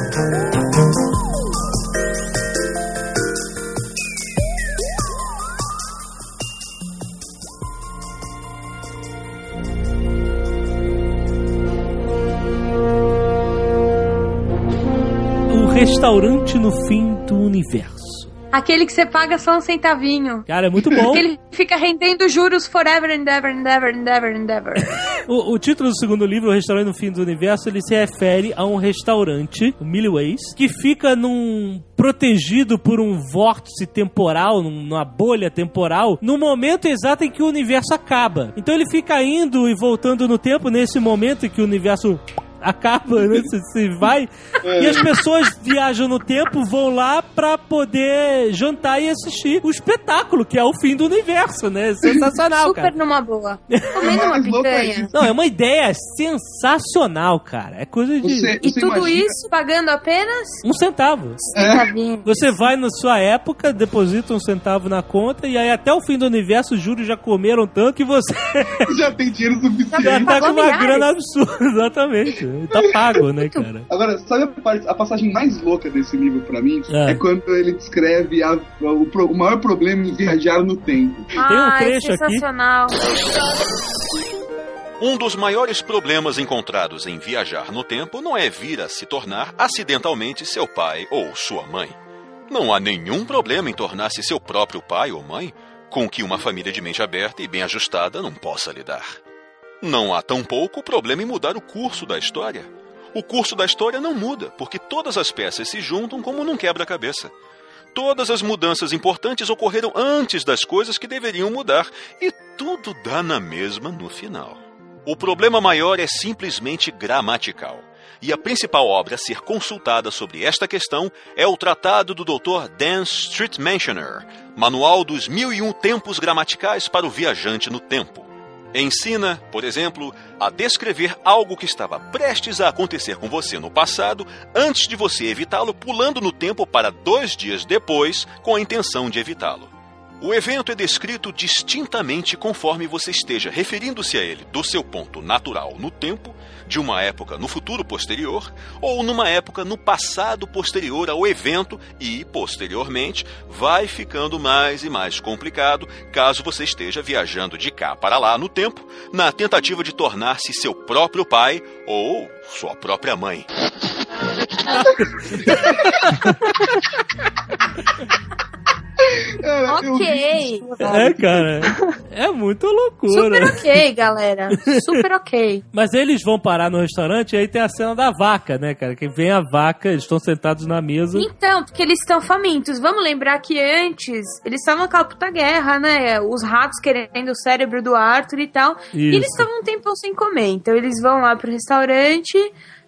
Restaurante no fim do universo. Aquele que você paga só um centavinho. Cara, é muito bom. Ele fica rendendo juros forever and ever and ever and ever and ever. <laughs> O, o título do segundo livro, O Restaurante no Fim do Universo, ele se refere a um restaurante, o Milliways, que fica num protegido por um vórtice temporal, num- numa bolha temporal, no momento exato em que o universo acaba. Então ele fica indo e voltando no tempo nesse momento em que o universo acaba, né? Você, você vai. E as pessoas viajam no tempo, vão lá pra poder jantar e assistir o espetáculo, que é o fim do universo, né? Sensacional, Super cara. numa boa. Comendo uma <laughs> é picanha. Não, é uma ideia sensacional, cara. É coisa de Você, E você tudo imagina- isso pagando apenas um centavo. centavinhos. Você vai na sua época, deposita um centavo na conta e aí até o fim do universo os juros já comeram tanto que você <laughs> já tem dinheiro suficiente. já tá com uma milhares. grana absurda. <laughs> Exatamente. Tá pago, né, cara? Agora, sabe a, parte- a passagem mais louca desse livro pra mim? É. É, quando ele descreve a- o, pro- o maior problema em viajar no tempo. Tem um Ai, trecho aqui. sensacional. Um dos maiores problemas encontrados em viajar no tempo não é vir a se tornar acidentalmente seu pai ou sua mãe. Não há nenhum problema em tornar-se seu próprio pai ou mãe, com que uma família de mente aberta e bem ajustada não possa lidar. Não há tampouco problema em mudar o curso da história. O curso da história não muda, porque todas as peças se juntam como num quebra-cabeça. Todas as mudanças importantes ocorreram antes das coisas que deveriam mudar, e tudo dá na mesma no final. O problema maior é simplesmente gramatical. E a principal obra a ser consultada sobre esta questão é o tratado do Dr. Dan Streetmentioner, Manual dos Mil e Um Tempos Gramaticais para o Viajante no Tempo. Ensina, por exemplo, a descrever algo que estava prestes a acontecer com você no passado, antes de você evitá-lo, pulando no tempo para dois dias depois, com a intenção de evitá-lo. O evento é descrito distintamente conforme você esteja referindo-se a ele do seu ponto natural no tempo, de uma época no futuro posterior, ou numa época no passado posterior ao evento e, posteriormente, vai ficando mais e mais complicado caso você esteja viajando de cá para lá no tempo, na tentativa de tornar-se seu próprio pai ou sua própria mãe. <laughs> Cara, Ok. É, cara. É muito loucura. Super ok, galera. Super ok. <laughs> Mas eles vão parar no restaurante e aí tem a cena da vaca, né, cara? Que vem a vaca, eles estão sentados na mesa. Então, porque eles estão famintos. Vamos lembrar que antes eles estavam naquela puta guerra, né? Os ratos querendo o cérebro do Arthur e tal. E Isso. eles estavam um tempão sem comer. Então eles vão lá pro restaurante,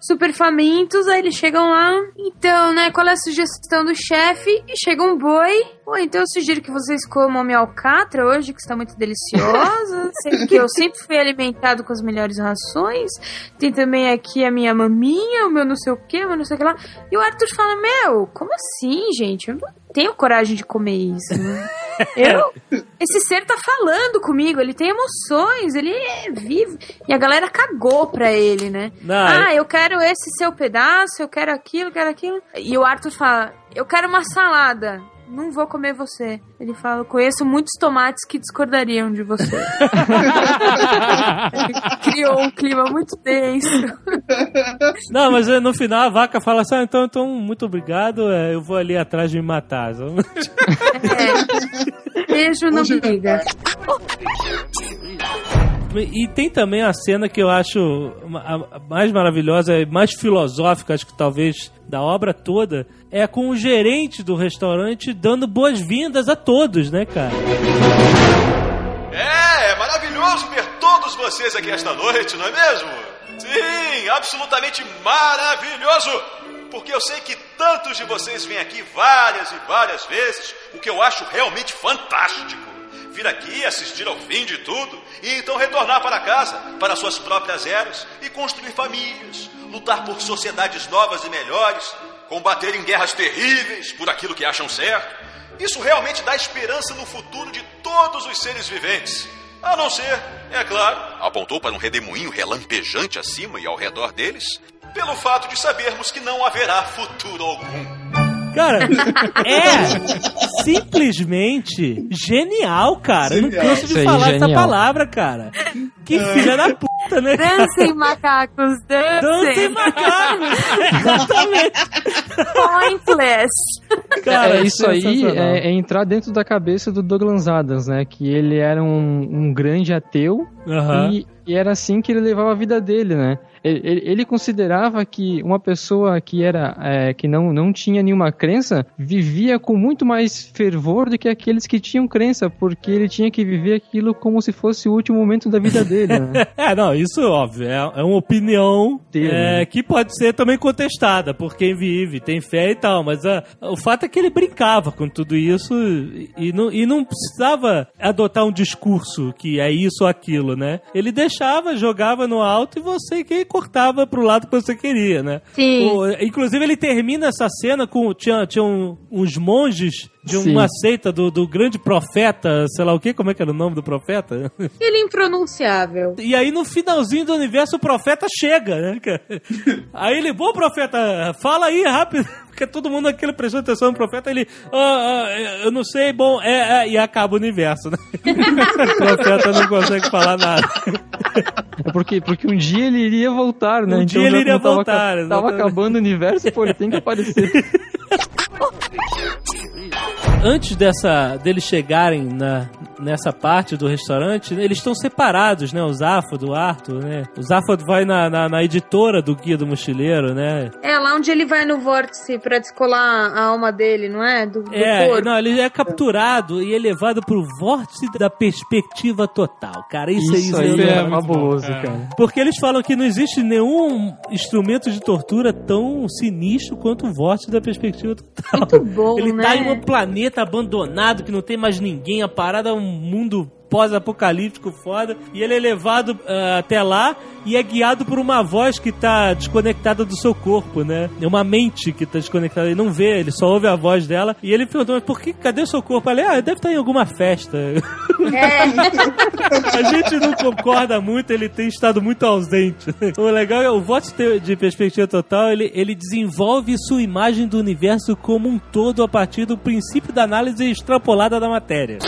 super famintos, aí eles chegam lá. Então, né, qual é a sugestão do chefe? E chega um boi. Pô, então eu sugiro que vocês comam minha alcatra hoje, que está muito deliciosa. <laughs> sendo que eu sempre fui alimentado com as melhores rações. Tem também aqui a minha maminha, o meu não sei o que, o meu não sei o que lá. E o Arthur fala: Meu, como assim, gente? Eu não tenho coragem de comer isso. né? <laughs> Eu, esse ser tá falando comigo, ele tem emoções, ele é vivo. E a galera cagou pra ele, né? Não, ah, eu quero esse seu pedaço, eu quero aquilo, eu quero aquilo. E o Arthur fala: Eu quero uma salada. Não vou comer você. Ele fala: conheço muitos tomates que discordariam de você. <laughs> Criou um clima muito tenso. Não, mas eh, no final a vaca fala assim: ah, então, então muito obrigado, eh, eu vou ali atrás de me matar. <laughs> É. Beijo na Hoje- briga. <laughs> E tem também a cena que eu acho mais maravilhosa e mais filosófica, acho que talvez da obra toda, é com o gerente do restaurante dando boas-vindas a todos, né, cara? É, é maravilhoso ver todos vocês aqui esta noite, não é mesmo? Sim, absolutamente maravilhoso! Porque eu sei que tantos de vocês vêm aqui várias e várias vezes, o que eu acho realmente fantástico. Vir aqui, assistir ao fim de tudo e então retornar para casa, para suas próprias eras e construir famílias, lutar por sociedades novas e melhores, combater em guerras terríveis por aquilo que acham certo. Isso realmente dá esperança no futuro de todos os seres viventes. A não ser, é claro, apontou para um redemoinho relampejante acima e ao redor deles, pelo fato de sabermos que não haverá futuro algum. Cara, <laughs> é simplesmente genial, cara. Eu não canso de Isso aí, falar essa genial. palavra, cara. Que filha da puta, né? cara? Dancem, macacos, Dancem dancem. macacos! Exatamente! Pointless. Cara, é, isso aí é, é entrar dentro da cabeça do Douglas Adams, né? Que ele era um, um grande ateu Aham. e, e era assim que ele levava a vida dele, né? Ele, ele- ele considerava que uma pessoa que era é, que não, não tinha nenhuma crença vivia com muito mais fervor do que aqueles que tinham crença, porque ele tinha que viver aquilo como se fosse o último momento da vida dele, né? <laughs> É, não, isso é óbvio. É, é uma opinião é, né? que pode ser também contestada por quem vive, tem fé e tal. Mas ah, o fato é que ele brincava com tudo isso e, e não, e não precisava adotar um discurso que é isso ou aquilo, né? Ele deixava, jogava no alto e você que cortava pro lado que você queria, né? Sim. O- inclusive, ele termina essa cena com. Tinha, tinha um- uns monges de Sim. uma seita do, do grande profeta, sei lá o que, como é que era o nome do profeta? Ele é impronunciável. E aí no finalzinho do universo o profeta chega, né, cara? <laughs> Aí ele, bom profeta, fala aí rápido. <laughs> Porque todo mundo aquele prestou atenção no profeta, ele, "Ah, ah, eu não sei, bom, é, é", e acaba o universo, né? <laughs> o profeta não consegue falar nada. É porque, porque um dia ele iria voltar, né? Um dia ele iria tava voltar, Tava exatamente. acabando o universo, pô, ele tem que aparecer. Antes dessa deles chegarem na, nessa parte do restaurante, né, eles estão separados, né? O Zafo, o Arthur, né? O Zafo vai na, na, na editora do Guia do Mochileiro, né? É lá onde ele vai no vórtice pra descolar a alma dele, não é? Do, do É, corpo. não, ele é capturado e é levado pro vórtice da perspectiva total, cara. Isso, Isso aí, aí é, é fabuloso, cara. Porque eles falam que não existe nenhum instrumento de tortura tão sinistro quanto o vórtice da perspectiva total. Muito bom, Ele né? tá em um planeta abandonado que não tem mais ninguém, a parada é um mundo pós-apocalíptico foda, e ele é levado ah, até lá e é guiado por uma voz que tá desconectada do seu corpo, né? É uma mente que tá desconectada, ele não vê, ele só ouve a voz dela, e ele perguntou, mas por que, cadê o seu corpo? Ali, ah, deve estar em alguma festa. É. <laughs> A gente não concorda muito, ele tem estado muito ausente. <laughs> O legal é o voto de- de perspectiva total, ele, ele desenvolve sua imagem do universo como um todo a partir do princípio da análise extrapolada da matéria.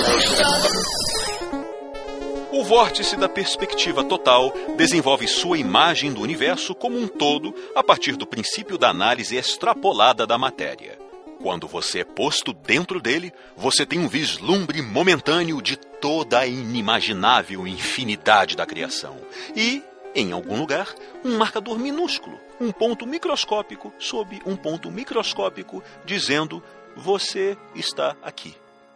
O vórtice da perspectiva total desenvolve sua imagem do universo como um todo a partir do princípio da análise extrapolada da matéria. Quando você é posto dentro dele, você tem um vislumbre momentâneo de toda a inimaginável infinidade da criação. E, em algum lugar, um marcador minúsculo, um ponto microscópico sob um ponto microscópico, dizendo: Você está aqui.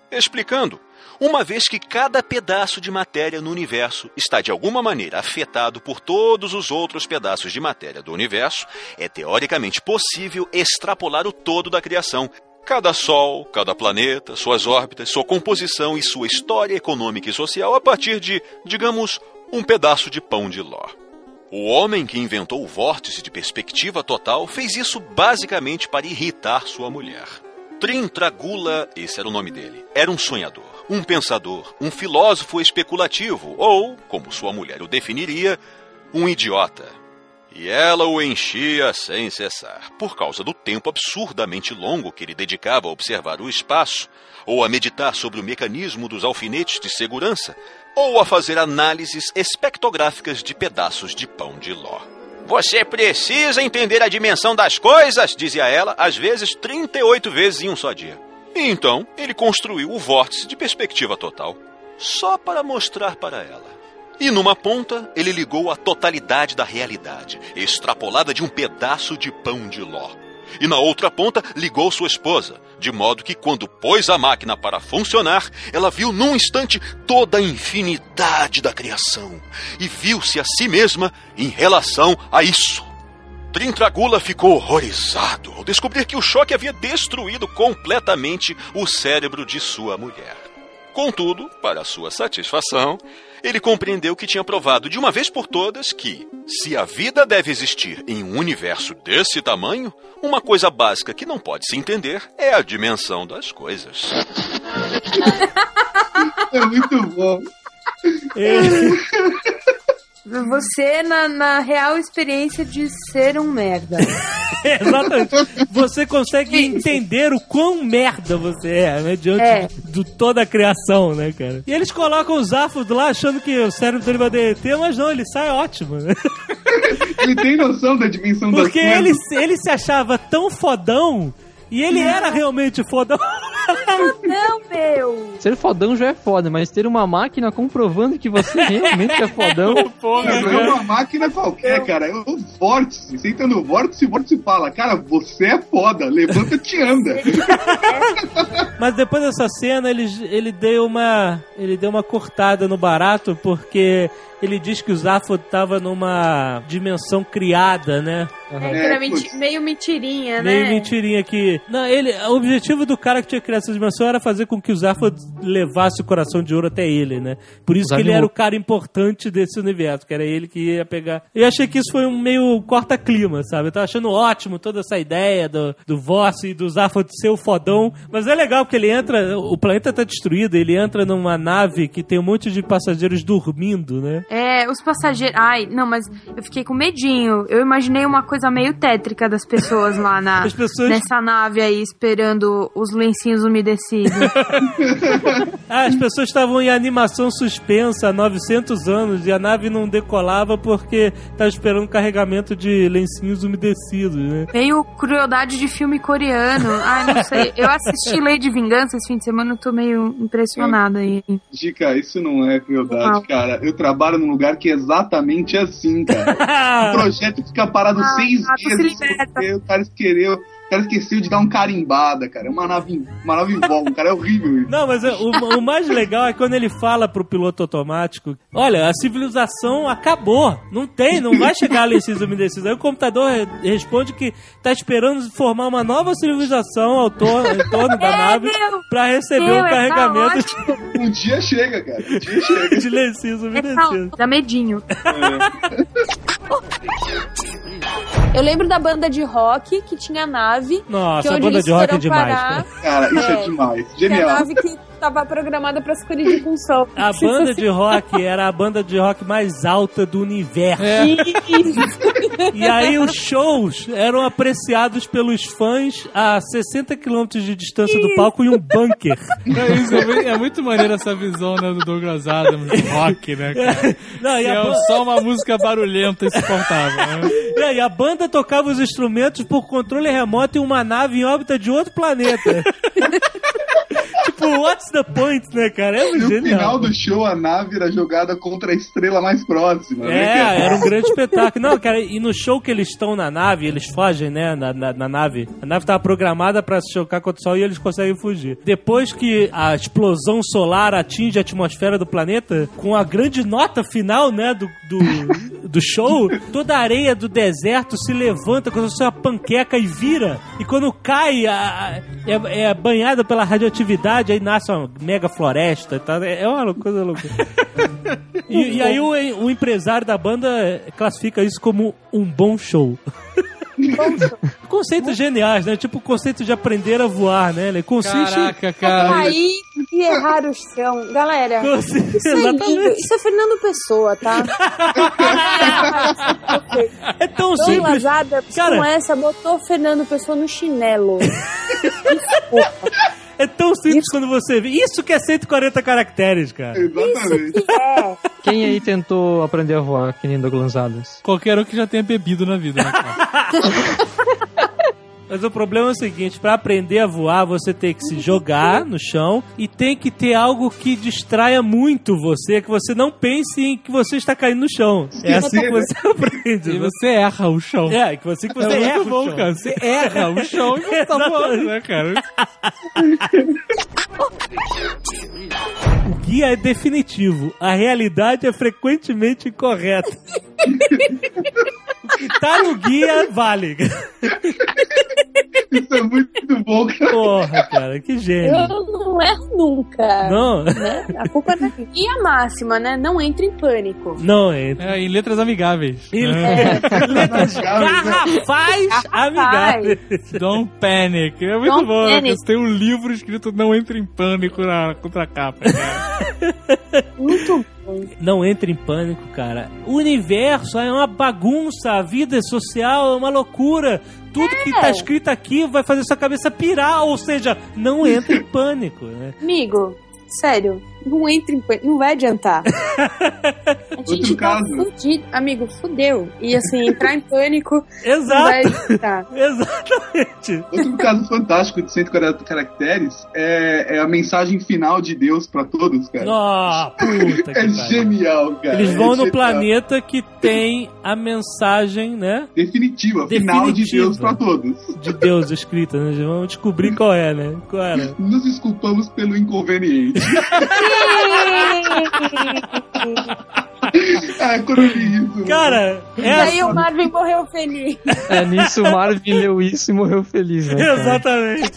Explicando, uma vez que cada pedaço de matéria no universo está de alguma maneira afetado por todos os outros pedaços de matéria do universo, é teoricamente possível extrapolar o todo da criação. Cada sol, cada planeta, suas órbitas, sua composição e sua história econômica e social a partir de, digamos, um pedaço de pão de ló. O homem que inventou o vórtice de perspectiva total fez isso basicamente para irritar sua mulher. Trintragula, esse era o nome dele, era um sonhador, um pensador, um filósofo especulativo, ou, como sua mulher o definiria, um idiota. E ela o enchia sem cessar, por causa do tempo absurdamente longo que ele dedicava a observar o espaço, ou a meditar sobre o mecanismo dos alfinetes de segurança, ou a fazer análises espectrográficas de pedaços de pão de ló. Você precisa entender a dimensão das coisas, dizia ela, às vezes 38 vezes em um só dia. E então, ele construiu o vórtice de perspectiva total, só para mostrar para ela. E numa ponta, ele ligou a totalidade da realidade, extrapolada de um pedaço de pão de ló. E na outra ponta, ligou sua esposa, de modo que quando pôs a máquina para funcionar, ela viu num instante toda a infinidade da criação e viu-se a si mesma em relação a isso. Trintragula ficou horrorizado ao descobrir que o choque havia destruído completamente o cérebro de sua mulher. Contudo, para sua satisfação, ele compreendeu que tinha provado de uma vez por todas que, se a vida deve existir em um universo desse tamanho, uma coisa básica que não pode se entender é a dimensão das coisas. <laughs> É muito bom. <laughs> Você na, na real experiência de ser um merda. <laughs> Exatamente. Você consegue entender o quão merda você é, né? Diante É. de toda a criação, né, cara? E eles colocam o Zafo lá achando que o cérebro dele vai derreter, mas não, ele sai ótimo, né? Ele tem noção da dimensão Porque das ele, coisas. ele se achava tão fodão e ele era realmente fodão. Não, meu. Ser fodão já é foda, mas ter uma máquina comprovando que você realmente é fodão. Não, não é uma máquina qualquer, cara. É o vórtice. Você entra no vórtice e o vórtice fala, cara, você é foda, levanta-te e anda. <laughs> Mas depois dessa cena, ele, ele deu uma. Ele deu uma cortada no barato, porque ele diz que o Zaphod tava numa dimensão criada, né? É, É, que era menti- meio mentirinha, Meio né? mentirinha que. Não, ele, o objetivo do cara que tinha criado essa dimensão era fazer com que o Zaphod levasse o coração de ouro até ele, né? Por isso Usar que ele era o cara importante desse universo, que era ele que ia pegar. Eu achei que isso foi um meio corta-clima, sabe? Eu tava achando ótimo toda essa ideia do, do Voss e do Zaphod ser o fodão. Mas é legal porque ele entra. O planeta tá destruído, ele entra numa nave que tem um monte de passageiros dormindo, né? É, os passageiros. Ai, não, mas eu fiquei com medinho. Eu imaginei uma coisa meio tétrica das pessoas lá na, As pessoas- nessa nave aí, esperando os lencinhos umedecidos. <laughs> Ah, as pessoas estavam em animação suspensa há 900 anos e a nave não decolava porque tava esperando carregamento de lencinhos umedecidos, né? meio crueldade de filme coreano. Ai, não sei. Eu assisti Lei de Vingança esse fim de semana, eu tô meio impressionada aí. Dica, isso não é crueldade, Não. cara. Eu trabalho num lugar que é exatamente assim, cara. <laughs> O projeto fica parado Ah, seis ah, meses porque o cara esqueceu, cara esqueceu de dar um carimbada, cara. É uma nave, uma nave em volta, cara. É horrível isso. Não, mas é, o, o mais legal é quando ele fala pro piloto automático: Olha, a civilização acabou. Não tem, não vai chegar a lencinhos umedecidos. Aí o computador re- responde que tá esperando formar uma nova civilização ao torno, em torno da É, nave meu. pra receber Meu, um é carregamento caótico. Um dia chega, cara. Um dia chega. <laughs> de lencinhos É umedecidos. caótico, dá medinho. Eu lembro da banda de rock que tinha nave. Que Nossa, a onde banda de rock é demais. parar, cara. Isso é, É. demais. Que a Genial. nave que tava programada pra se colidir com o sol. A banda de rock era a banda de rock mais alta do universo. É. E aí os shows eram apreciados pelos fãs a 60 quilômetros de distância do palco em um bunker. É, isso, é, é muito maneiro essa visão né, do Douglas Adams, do rock, né, <laughs> cara? Não, e, Que a é ban- só uma música barulhenta e insuportável. Né? É, e a banda tocava os instrumentos por controle remoto em uma nave em órbita de outro planeta. <laughs> tipo, what's the point, né, cara? É No final do show, a nave era jogada contra a estrela mais próxima. né, É, cara? era um grande espetáculo. Não, cara, e no show que eles estão na nave, eles fogem, né, na, na, na nave. A nave tava programada pra se chocar contra o sol e eles conseguem fugir. Depois que a explosão solar atinge a atmosfera do planeta, com a grande nota final, né, do, do, do show, toda a areia do deserto se levanta como se fosse uma panqueca e vira. E quando cai, a- a- é, é banhada pela radioatividade, aí nasce uma mega floresta. Tá? É uma coisa louca. <laughs> E, e aí o, o empresário da banda classifica isso como um bom show. <laughs> Conceitos geniais, né? Tipo o conceito de aprender a voar, né? Ele consiste. Caraca, cara. Aí e errar o chão. Galera, consiste isso é. Isso é Fernando Pessoa, tá? <laughs> É tão Douglas simples. Adams Cara- com essa botou Fernando Pessoa no chinelo. É tão simples quando você vê. Isso que é 140 caracteres, cara. Exatamente. É. Quem aí tentou aprender a voar, que nem Douglas Adams? Qualquer um que já tenha bebido na vida, né, cara? <laughs> Mas o problema é o seguinte: pra aprender a voar, você tem que se jogar no chão e tem que ter algo que distraia muito você, que você não pense em que você está caindo no chão. É assim que você <laughs> aprende. E né? você erra o chão. É, que você que você é erra o chão. cara. Você erra o chão e você tá voando, né, cara? O guia é definitivo. A realidade é frequentemente incorreta. <laughs> o que tá no guia vale. <laughs> Isso é muito bom, cara. Porra, cara, que gênio. Eu não erro nunca. Não, Né? A culpa é minha. E a máxima, né? Não entre em pânico. não entra. É, em letras amigáveis. Em né? letras garrafais amigáveis. Don't panic. É muito Don't bom, né? tem um livro escrito Não Entre em Pânico na contracapa, cara. Muito Não entre em pânico, cara. O universo é uma bagunça, a vida social é uma loucura. Tudo que tá escrito aqui vai fazer sua cabeça pirar, ou seja, não entre em pânico, né? Amigo, sério. Não entre em pânico, não vai adiantar. <laughs> A gente Outro tá caso. fudido. Amigo, fudeu. E assim, entrar em pânico não vai Exato, adiantar. <laughs> exatamente. Outro caso fantástico de 140 caracteres é, é a mensagem final de Deus pra todos, cara. Oh, puta <laughs> que é genial, cara. Eles É vão no genial. planeta que tem a mensagem, né? Definitiva, final de Definitiva. Deus pra todos. De Deus escrita, né? Vamos descobrir qual é, né? Qual era? Nos desculpamos pelo inconveniente. <laughs> ah, quando eu vi isso. Cara, E aí essa. o Marvin morreu feliz. É, nisso o Marvin leu isso e morreu feliz, né? cara? Exatamente.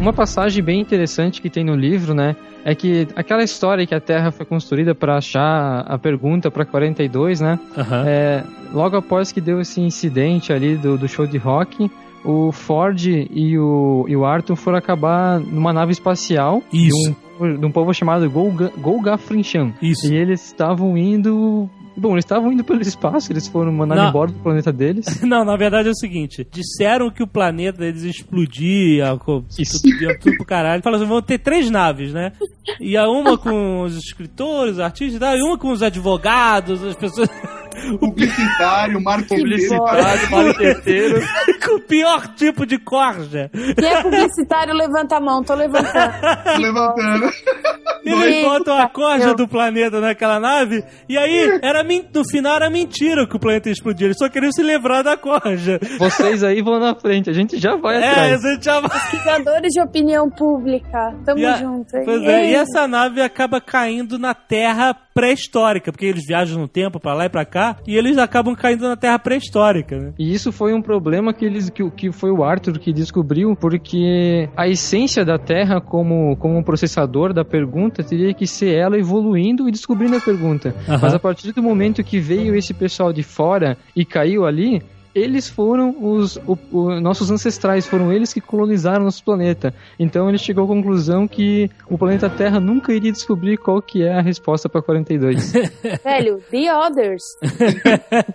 Uma passagem bem interessante que tem no livro, né? É que aquela história que a Terra foi construída para achar a pergunta para 42, né? Aham. É, logo após que deu esse incidente ali do, do show de rock, o Ford e o, e o Arthur foram acabar numa nave espacial Isso. de um, povo- de um povo chamado Golga, Golgafrincham. Isso. E eles estavam indo. Bom, eles estavam indo pelo espaço, eles foram mandar Não. embora do planeta deles. <laughs> Não, na verdade é o seguinte: disseram que o planeta deles explodia, tudo, tudo pro caralho. Falaram assim: vão ter três naves, né? E a uma com os escritores, os artistas e tal, e uma com os advogados, as pessoas. <laughs> Publicitário, marketing. Publicitário, marqueteiro. <laughs> com o pior tipo de corja. Quem é publicitário, levanta a mão. Tô levantando. levantando. Eles botam a corja eu- do planeta naquela nave, e aí, era no final era mentira que o planeta ia explodir. Eles só queriam se livrar da corja. Vocês aí vão na frente, a gente já vai É, atrás. a gente já vai. Pesquisadores de opinião pública. Tamo a- junto. Pois é, e essa nave acaba caindo na Terra pré-histórica, porque eles viajam no tempo pra lá e pra cá, e eles acabam caindo na Terra pré-histórica, né? E isso foi um problema que eles que, que foi o Arthur que descobriu, porque a essência da Terra como como um processador da pergunta teria que ser ela evoluindo e descobrindo a pergunta. Aham. Mas a partir do momento que veio esse pessoal de fora e caiu ali, eles foram os o- o- nossos ancestrais, foram eles que colonizaram nosso planeta. Então ele chegou à conclusão que o planeta Terra nunca iria descobrir qual que é a resposta para 42. <laughs> Velho, The Others.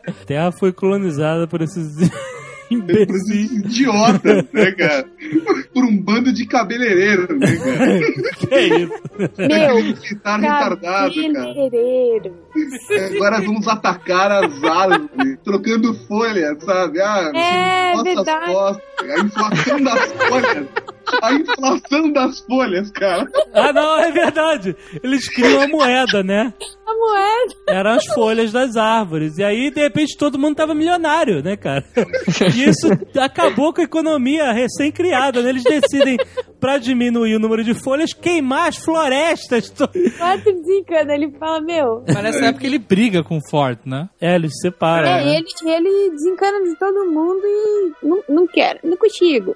A <laughs> Terra foi colonizada por esses Imbecis. idiotas, né, cara? Por um bando de cabeleireiro, né, cara? que é isso? Meu, Militar retardado, cara. cabeleireiro. Agora vamos atacar as árvores, trocando folhas, sabe? Ah, É, nossas verdade. costas, a inflação das folhas. A inflação das folhas, cara. Ah, não, é verdade. Eles criam a moeda, né? A moeda. Eram as folhas das árvores. E aí, de repente, todo mundo tava milionário, né, cara? E isso acabou com a economia recém-criada, né? Eles decidem, pra diminuir o número de folhas, queimar as florestas. Quase desencana. Ele fala, meu. Mas nessa época ele briga com o Ford, né? É, eles se separam. É, né? ele, ele desencana de todo mundo e não, não quero, não consigo.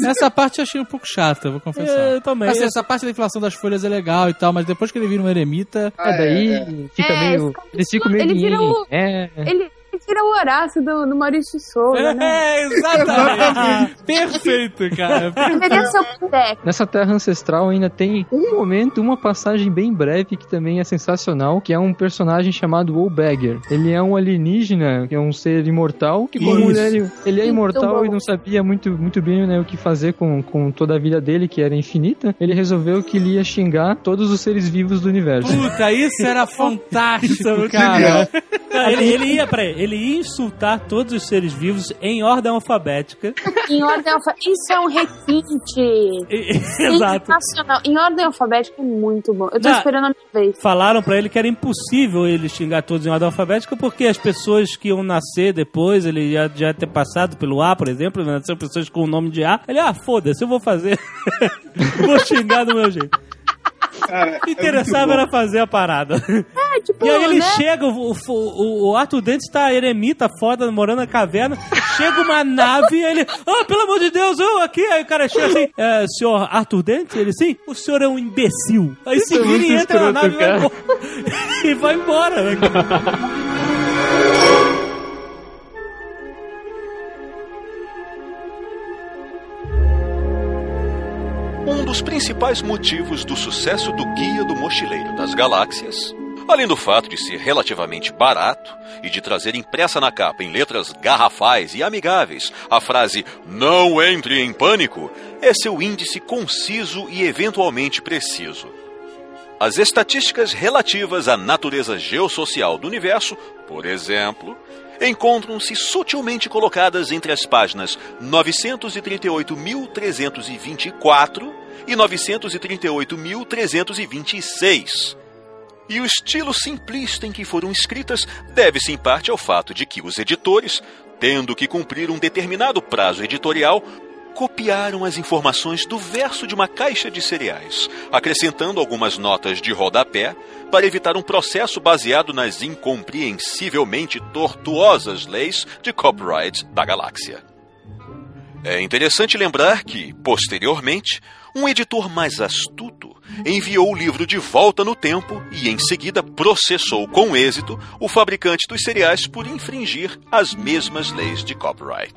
Nessa parte eu achei um pouco chata, vou confessar. Eu também. Assim, essa parte da inflação das folhas é legal e tal, mas depois que ele vira um eremita. É, daí fica É, meio. fica- Eles ficam meio. ele vira o- É. Tira o Horácio do, do Maurício Souza, né? É, exatamente. <laughs> Perfeito, cara. Deveria ser o Pindec. Nessa terra ancestral ainda tem um momento, uma passagem bem breve que também é sensacional, que é um personagem chamado Wolbagger. Ele é um alienígena, que é um ser imortal, que como Isso. ele, ele é Muito imortal bom. e não sabia muito, muito bem né, o que fazer com, com toda a vida dele, que era infinita, ele resolveu que ele ia xingar todos os seres vivos do universo. Puta, isso era <laughs> fantástico, cara. Não, ele, ele ia, peraí, ele ia insultar todos os seres vivos em ordem alfabética. Em ordem alfabética. Isso é um requinte. E- <laughs> Exato. Sensacional. Em ordem alfabética é muito bom. Eu tô Não. esperando a minha vez. Falaram pra ele que era impossível ele xingar todos em ordem alfabética porque as pessoas que iam nascer depois, ele já, já ter passado pelo A, por exemplo, nasceu pessoas com o nome de A. Ele, ah, foda-se, eu vou fazer. <laughs> vou xingar do meu jeito. Cara, O que é interessava bom. era fazer a parada. É, tipo, E aí ele né? chega, o, o, o Arthur Dentes tá eremita, foda, morando na caverna. Chega uma nave e ele, ah, pelo amor de Deus, eu aqui. Aí o cara chega assim, é, senhor Arthur Dentes? Ele, sim, o senhor é um imbecil. Aí se vira e entra na nave e vai embora. <laughs> e vai embora, né? Dos principais motivos do sucesso do Guia do Mochileiro das Galáxias Além do fato de ser relativamente barato e de trazer impressa na capa em letras garrafais e amigáveis a frase Não entre em pânico, é seu índice conciso e eventualmente preciso. As estatísticas relativas à natureza geossocial do universo, por exemplo, encontram-se sutilmente colocadas entre as páginas 938.324 e 938.326. E o estilo simplista em que foram escritas deve-se em parte ao fato de que os editores, tendo que cumprir um determinado prazo editorial, copiaram as informações do verso de uma caixa de cereais, acrescentando algumas notas de rodapé para evitar um processo baseado nas incompreensivelmente tortuosas leis de copyright da galáxia. É interessante lembrar que, posteriormente, um editor mais astuto enviou o livro de volta no tempo e, em seguida, processou com êxito o fabricante dos cereais por infringir as mesmas leis de copyright.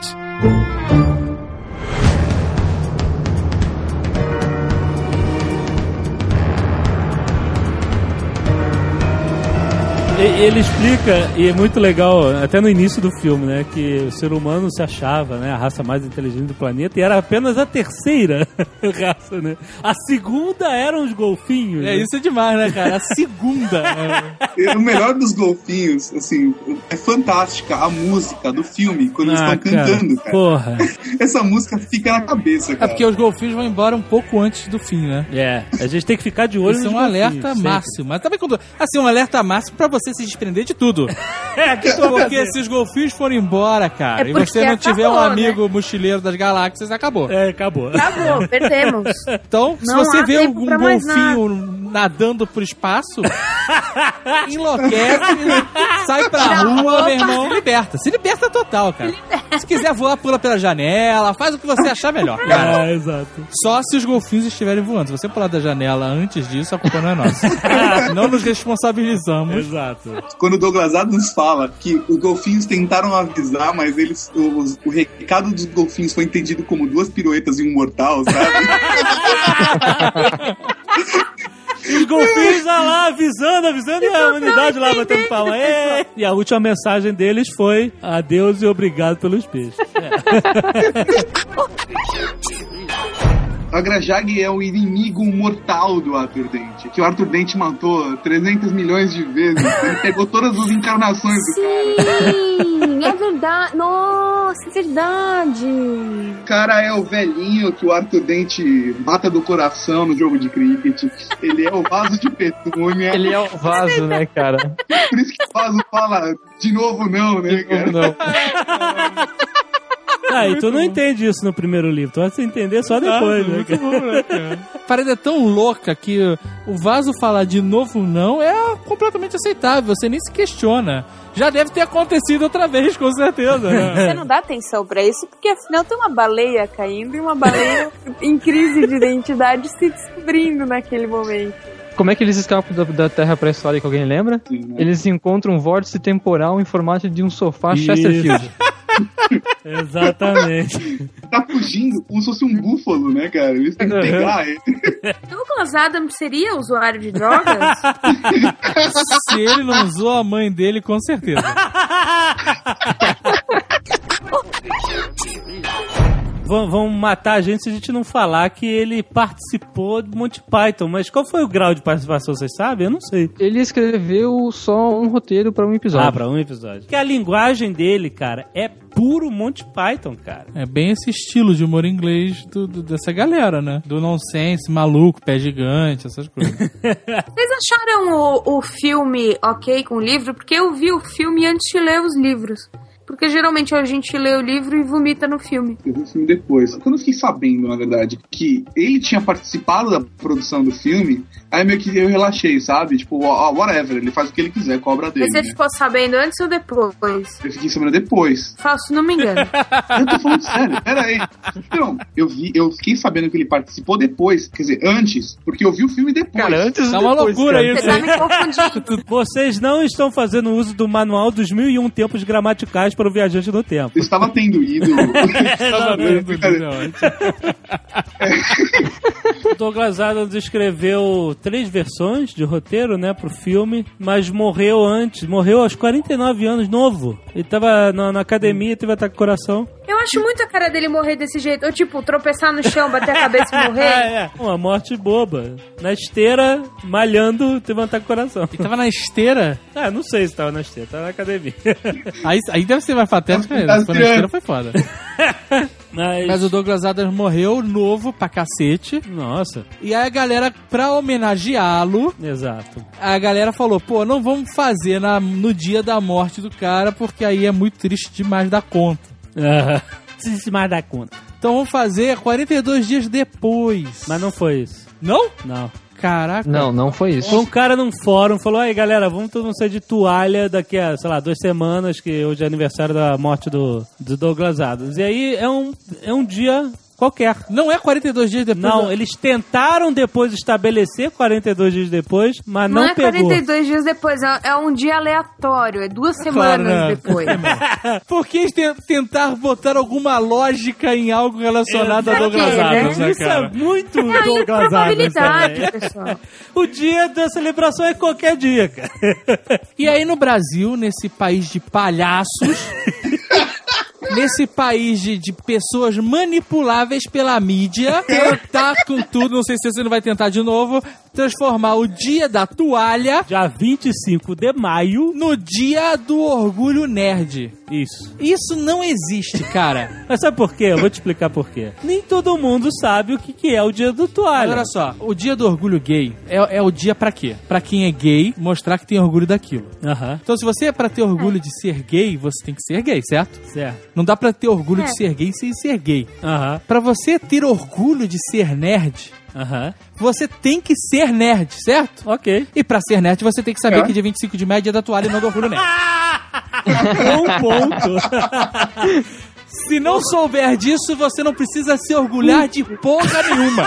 Ele explica, e é muito legal, até no início do filme, né? Que o ser humano se achava, né? A raça mais inteligente do planeta e era apenas a terceira <laughs> raça, né? A segunda eram os golfinhos. É, né? isso é demais, né, cara? A segunda. né? <laughs> E O melhor dos golfinhos, assim, é fantástica a música do filme, quando eles Ah, estão cantando, cara. Porra. <laughs> Essa música fica na cabeça, É cara. porque os golfinhos vão embora um pouco antes do fim, né? É, a gente tem que ficar de olho Isso é um golfinhos, alerta sempre. máximo. Mas também quando. Assim, um alerta máximo pra você se desprender de tudo. <laughs> É, que tu Porque fazer? se os golfinhos forem embora, cara, É e porque você não tiver um acabou, né? amigo mochileiro das galáxias, acabou. É, acabou. Acabou, perdemos. Então, se Não você há vê tempo um pra mais golfinho nadando pro espaço, <laughs> enlouquece, sai pra rua, meu irmão, se liberta. Se liberta total, cara. Se quiser voar, pula pela janela, faz o que você achar melhor, <laughs> cara. É, exato. Só se os golfinhos estiverem voando. Se você pular da janela antes disso, a culpa não é nossa. <laughs> não nos responsabilizamos. Exato. Quando o Douglas Adams fala que os golfinhos tentaram avisar, mas eles os- o recado dos golfinhos foi entendido como duas piruetas e um mortal, sabe? Os golfinhos lá, lá avisando, avisando, e a humanidade lá batendo palma. É. E a última mensagem deles foi adeus e obrigado pelos peixes. <laughs> <laughs> A Grajag é o inimigo mortal do Arthur Dente, que o Arthur Dente matou 300 milhões de vezes. Ele pegou todas as encarnações do cara. Sim, é verdade. Nossa, é verdade. O cara é o velhinho que o Arthur Dente mata do coração no jogo de cricket. Ele é o vaso de petúnia. Ele é o vaso, né, cara? Por isso que o vaso fala de novo não, né, cara? Não. <laughs> Ah, e tu não entende isso no primeiro livro, tu vai se entender só depois, né? A <laughs> parada é tão louca que o vaso falar de novo não é completamente aceitável. Você nem se questiona. Já deve ter acontecido outra vez, com certeza. né? Você não dá atenção pra isso, porque afinal tem uma baleia caindo e uma baleia <laughs> em crise de identidade se descobrindo naquele momento. Como é que eles escapam da, da Terra pré-histórica, alguém lembra? Sim, né? Eles encontram um vórtice temporal em formato de um sofá Isso. Chesterfield. <laughs> Exatamente. Tá fugindo como se fosse um búfalo, né, cara? Eles têm que pegar ele. <laughs> Douglas Adams seria usuário de drogas? <laughs> Se ele não usou a mãe dele, com certeza. Vão, vão matar a gente se a gente não falar que ele participou do Monty Python. Mas qual foi o grau de participação, vocês sabem? Eu não sei. Ele escreveu só um roteiro pra um episódio. Ah, pra um episódio. Porque a linguagem dele, cara, é puro Monty Python, cara. É bem esse estilo de humor inglês do- do- dessa galera, né? Do nonsense, maluco, pé gigante, essas coisas. <laughs> Vocês acharam o, o filme ok com o livro? Porque eu vi o filme antes de ler os livros. Porque geralmente a gente lê o livro e vomita no filme. Eu vi o filme depois. Quando eu fiquei sabendo, na verdade, que ele tinha participado da produção do filme, aí meio que eu relaxei, sabe? Tipo, ó, whatever, ele faz o que ele quiser, cobra dele. Mas você né? ficou sabendo antes ou depois? Eu fiquei sabendo depois. Faço, não me engano. Eu tô falando sério, pera aí. Então, eu vi, eu fiquei sabendo que ele participou depois, quer dizer, antes, porque eu vi o filme depois. Cara, antes Tá uma depois, loucura cara? isso. Você tá me confundindo. <laughs> Vocês não estão fazendo uso do manual dos mil e um tempos gramaticais para o viajante no tempo. Eu estava tendo ido. <laughs> Estava O <laughs> Douglas Adams escreveu três versões de roteiro, né, pro filme, mas morreu antes, morreu aos 49 anos, novo. Ele tava na, na academia, teve ataque ao coração. Eu acho muito a cara dele morrer desse jeito. Ou tipo, tropeçar no chão, bater a cabeça e <laughs> morrer. é, uma morte boba. Na esteira, malhando, teve um ataque ao coração. Ele tava na esteira? Ah, não sei se tava na esteira, tava na academia. Aí, aí deve patético mesmo. Se for na esteira, foi foda. <laughs> Mas... Mas o Douglas Adams morreu novo pra cacete. Nossa. E aí a galera, pra homenageá-lo, Exato. a galera falou, pô, não vamos fazer na, no dia da morte do cara, porque aí é muito triste demais da conta. Aham. Se mais dar conta. Então vamos fazer 42 dias depois. Mas não foi isso. Não? Não. Caraca. Não, não foi Foi isso. um cara num fórum, falou, aí galera, vamos todo mundo sair de toalha daqui a, sei lá, duas semanas, que hoje é aniversário da morte do, do Douglas Adams. E aí é um, é um dia qualquer. Não é 42 dias depois? Não, da- eles tentaram depois estabelecer 42 dias depois, mas não, Não, é pegou. 42 dias depois, é, é um dia aleatório, é duas Claro, semanas né? depois. <laughs> Por que tentar botar alguma lógica em algo relacionado a Pra Douglas quê, né? Adams, né, Isso é muito É a Douglas Adams também. pessoal. O dia da celebração é qualquer dia, cara. E aí no Brasil, nesse país de palhaços, <laughs> nesse país de, de pessoas manipuláveis pela mídia, <laughs> tentar com tudo, não sei se você não vai tentar de novo, transformar o dia da toalha Dia 25 de maio. no dia do orgulho nerd. Isso. Isso não existe, cara. <laughs> Mas sabe por quê? Eu vou te explicar por quê. Nem todo mundo sabe o que, que é o dia do Mas toalha. olha só, o dia do orgulho gay é, é o dia pra quê? Pra quem é gay, mostrar que tem orgulho daquilo. Aham, Então, se você é pra ter orgulho de ser gay, você tem que ser gay, certo? certo. Não dá pra ter orgulho É. de ser gay sem ser gay. Aham, Pra você ter orgulho de ser nerd, aham. você tem que ser nerd, certo? Ok. E pra ser nerd, você tem que saber É. que dia 25 de maio é dia da toalha e não do orgulho <laughs> nerd. Um ponto. Se não souber disso, você não precisa se orgulhar de porra nenhuma.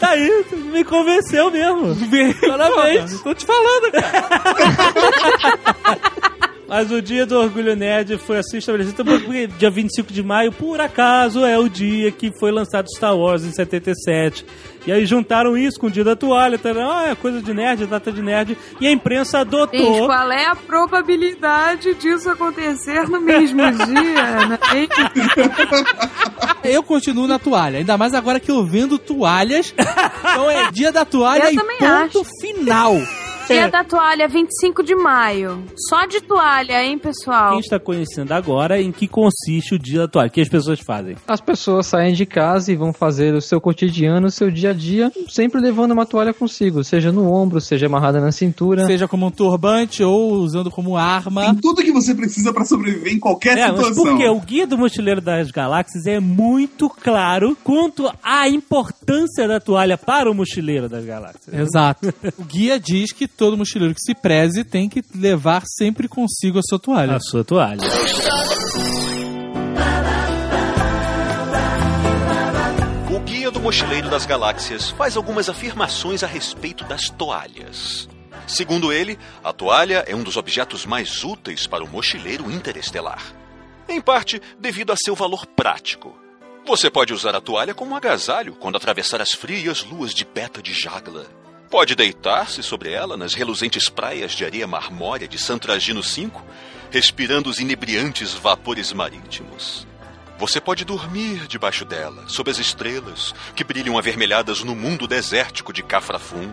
tá aí, me convenceu mesmo. Parabéns. Tô te falando, cara. Mas o dia do Orgulho Nerd foi assim estabelecido porque dia 25 de maio, por acaso, é o dia que foi lançado Star Wars em 77. E aí juntaram isso com o dia da toalha, tá? ah, é coisa de nerd, data de nerd. E a imprensa Gente, adotou. qual é a probabilidade disso acontecer no mesmo <laughs> dia? Né? Eu continuo na toalha, ainda mais agora que eu vendo toalhas. Então é dia da toalha Eu e ponto acho. final. Dia da toalha, 25 de maio. Só de toalha, hein, pessoal? Quem está conhecendo agora em que consiste o dia da toalha, o que as pessoas fazem. As pessoas saem de casa e vão fazer o seu cotidiano, o seu dia a dia, sempre levando uma toalha consigo, seja no ombro, seja amarrada na cintura. Seja como um turbante ou usando como arma. Tem tudo que você precisa pra sobreviver em qualquer É, mas situação. porque o Guia do Mochileiro das Galáxias é muito claro quanto à importância da toalha para o Mochileiro das Galáxias. Exato. O guia diz que todo mochileiro que se preze tem que levar sempre consigo a sua toalha. A sua toalha. O Guia do Mochileiro das Galáxias faz algumas afirmações a respeito das toalhas. Segundo ele, a toalha é um dos objetos mais úteis para o mochileiro interestelar. Em parte, devido a seu valor prático. Você pode usar a toalha como um agasalho quando atravessar as frias luas de Beta de Jagla. Pode deitar-se sobre ela nas reluzentes praias de areia marmórea de Santragino V, respirando os inebriantes vapores marítimos. Você pode dormir debaixo dela, sob as estrelas, que brilham avermelhadas no mundo desértico de Cafrafum.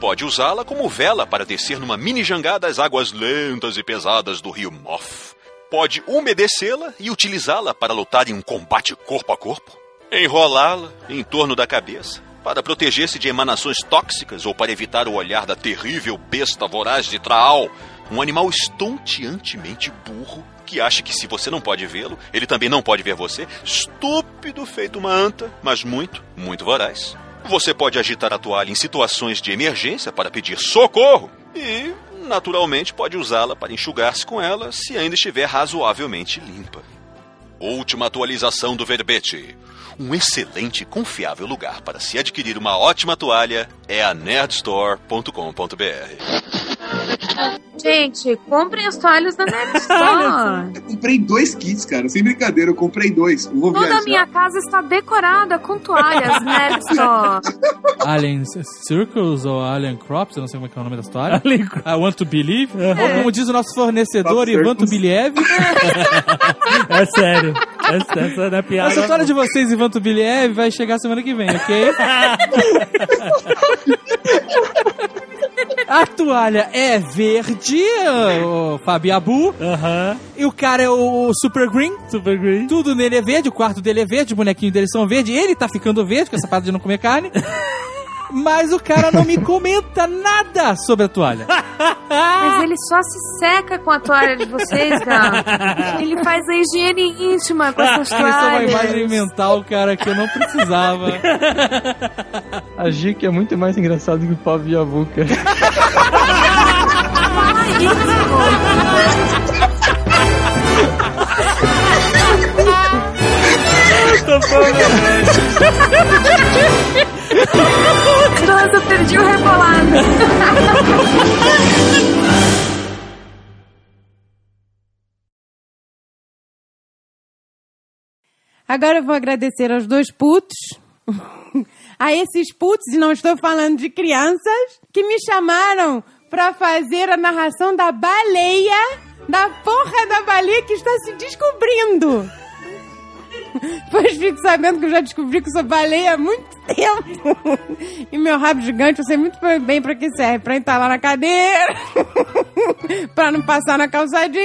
Pode usá-la como vela para descer numa mini jangada às águas lentas e pesadas do rio Moff. Pode umedecê-la e utilizá-la para lutar em um combate corpo a corpo. Enrolá-la em torno da cabeça para proteger-se de emanações tóxicas ou para evitar o olhar da terrível besta voraz de Traal, um animal estonteantemente burro que acha que se você não pode vê-lo, ele também não pode ver você. Estúpido feito uma anta, mas muito, muito voraz. Você pode agitar a toalha em situações de emergência para pedir socorro e, naturalmente, pode usá-la para enxugar-se com ela se ainda estiver razoavelmente limpa. Última atualização do verbete. Um excelente e confiável lugar para se adquirir uma ótima toalha é a nerdstore.com.br. Gente, comprem as toalhas da Nerd <laughs> Store. Eu comprei dois kits, cara. Sem brincadeira, eu comprei dois. Eu vou Toda viajar. a minha casa está decorada com toalhas Nerd <laughs> Store. Alien Circles ou Alien Crops, eu não sei como é que é o nome da. Alien I want to believe. Ou como diz o nosso fornecedor, Crop Ivan. Tubiliev. É sério. Essa, essa não é piada. Essa história de vocês, Ivan Tubiliev, vai chegar semana que vem, ok? <laughs> <laughs> A toalha é verde, o Fabiabu. Aham. E o cara é o Super Green. Super Green. Tudo nele é verde, o quarto dele é verde, os bonequinhos dele são verdes. Ele tá ficando verde com essa parada de não comer carne. <laughs> Mas o cara não me comenta nada sobre a toalha. Mas ele só se seca com a toalha de vocês, cara. Ele faz a higiene íntima com essas <laughs> Isso é uma imagem toalhas. mental, cara, que eu não precisava. A Gica é muito mais engraçado que o Pablo Yavuca. <laughs> Nossa, perdi o rebolado. <laughs> Agora eu vou agradecer aos dois putos. <laughs> a esses putos, e não estou falando de crianças, que me chamaram pra fazer a narração da baleia, da porra da baleia que está se descobrindo. <laughs> pois fico sabendo que eu já descobri que sou baleia há muito tempo. E meu rabo gigante, eu sei muito bem pra que serve. Pra entalar na cadeira, <laughs> pra não passar na calçadinha.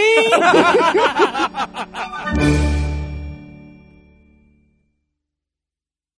<laughs>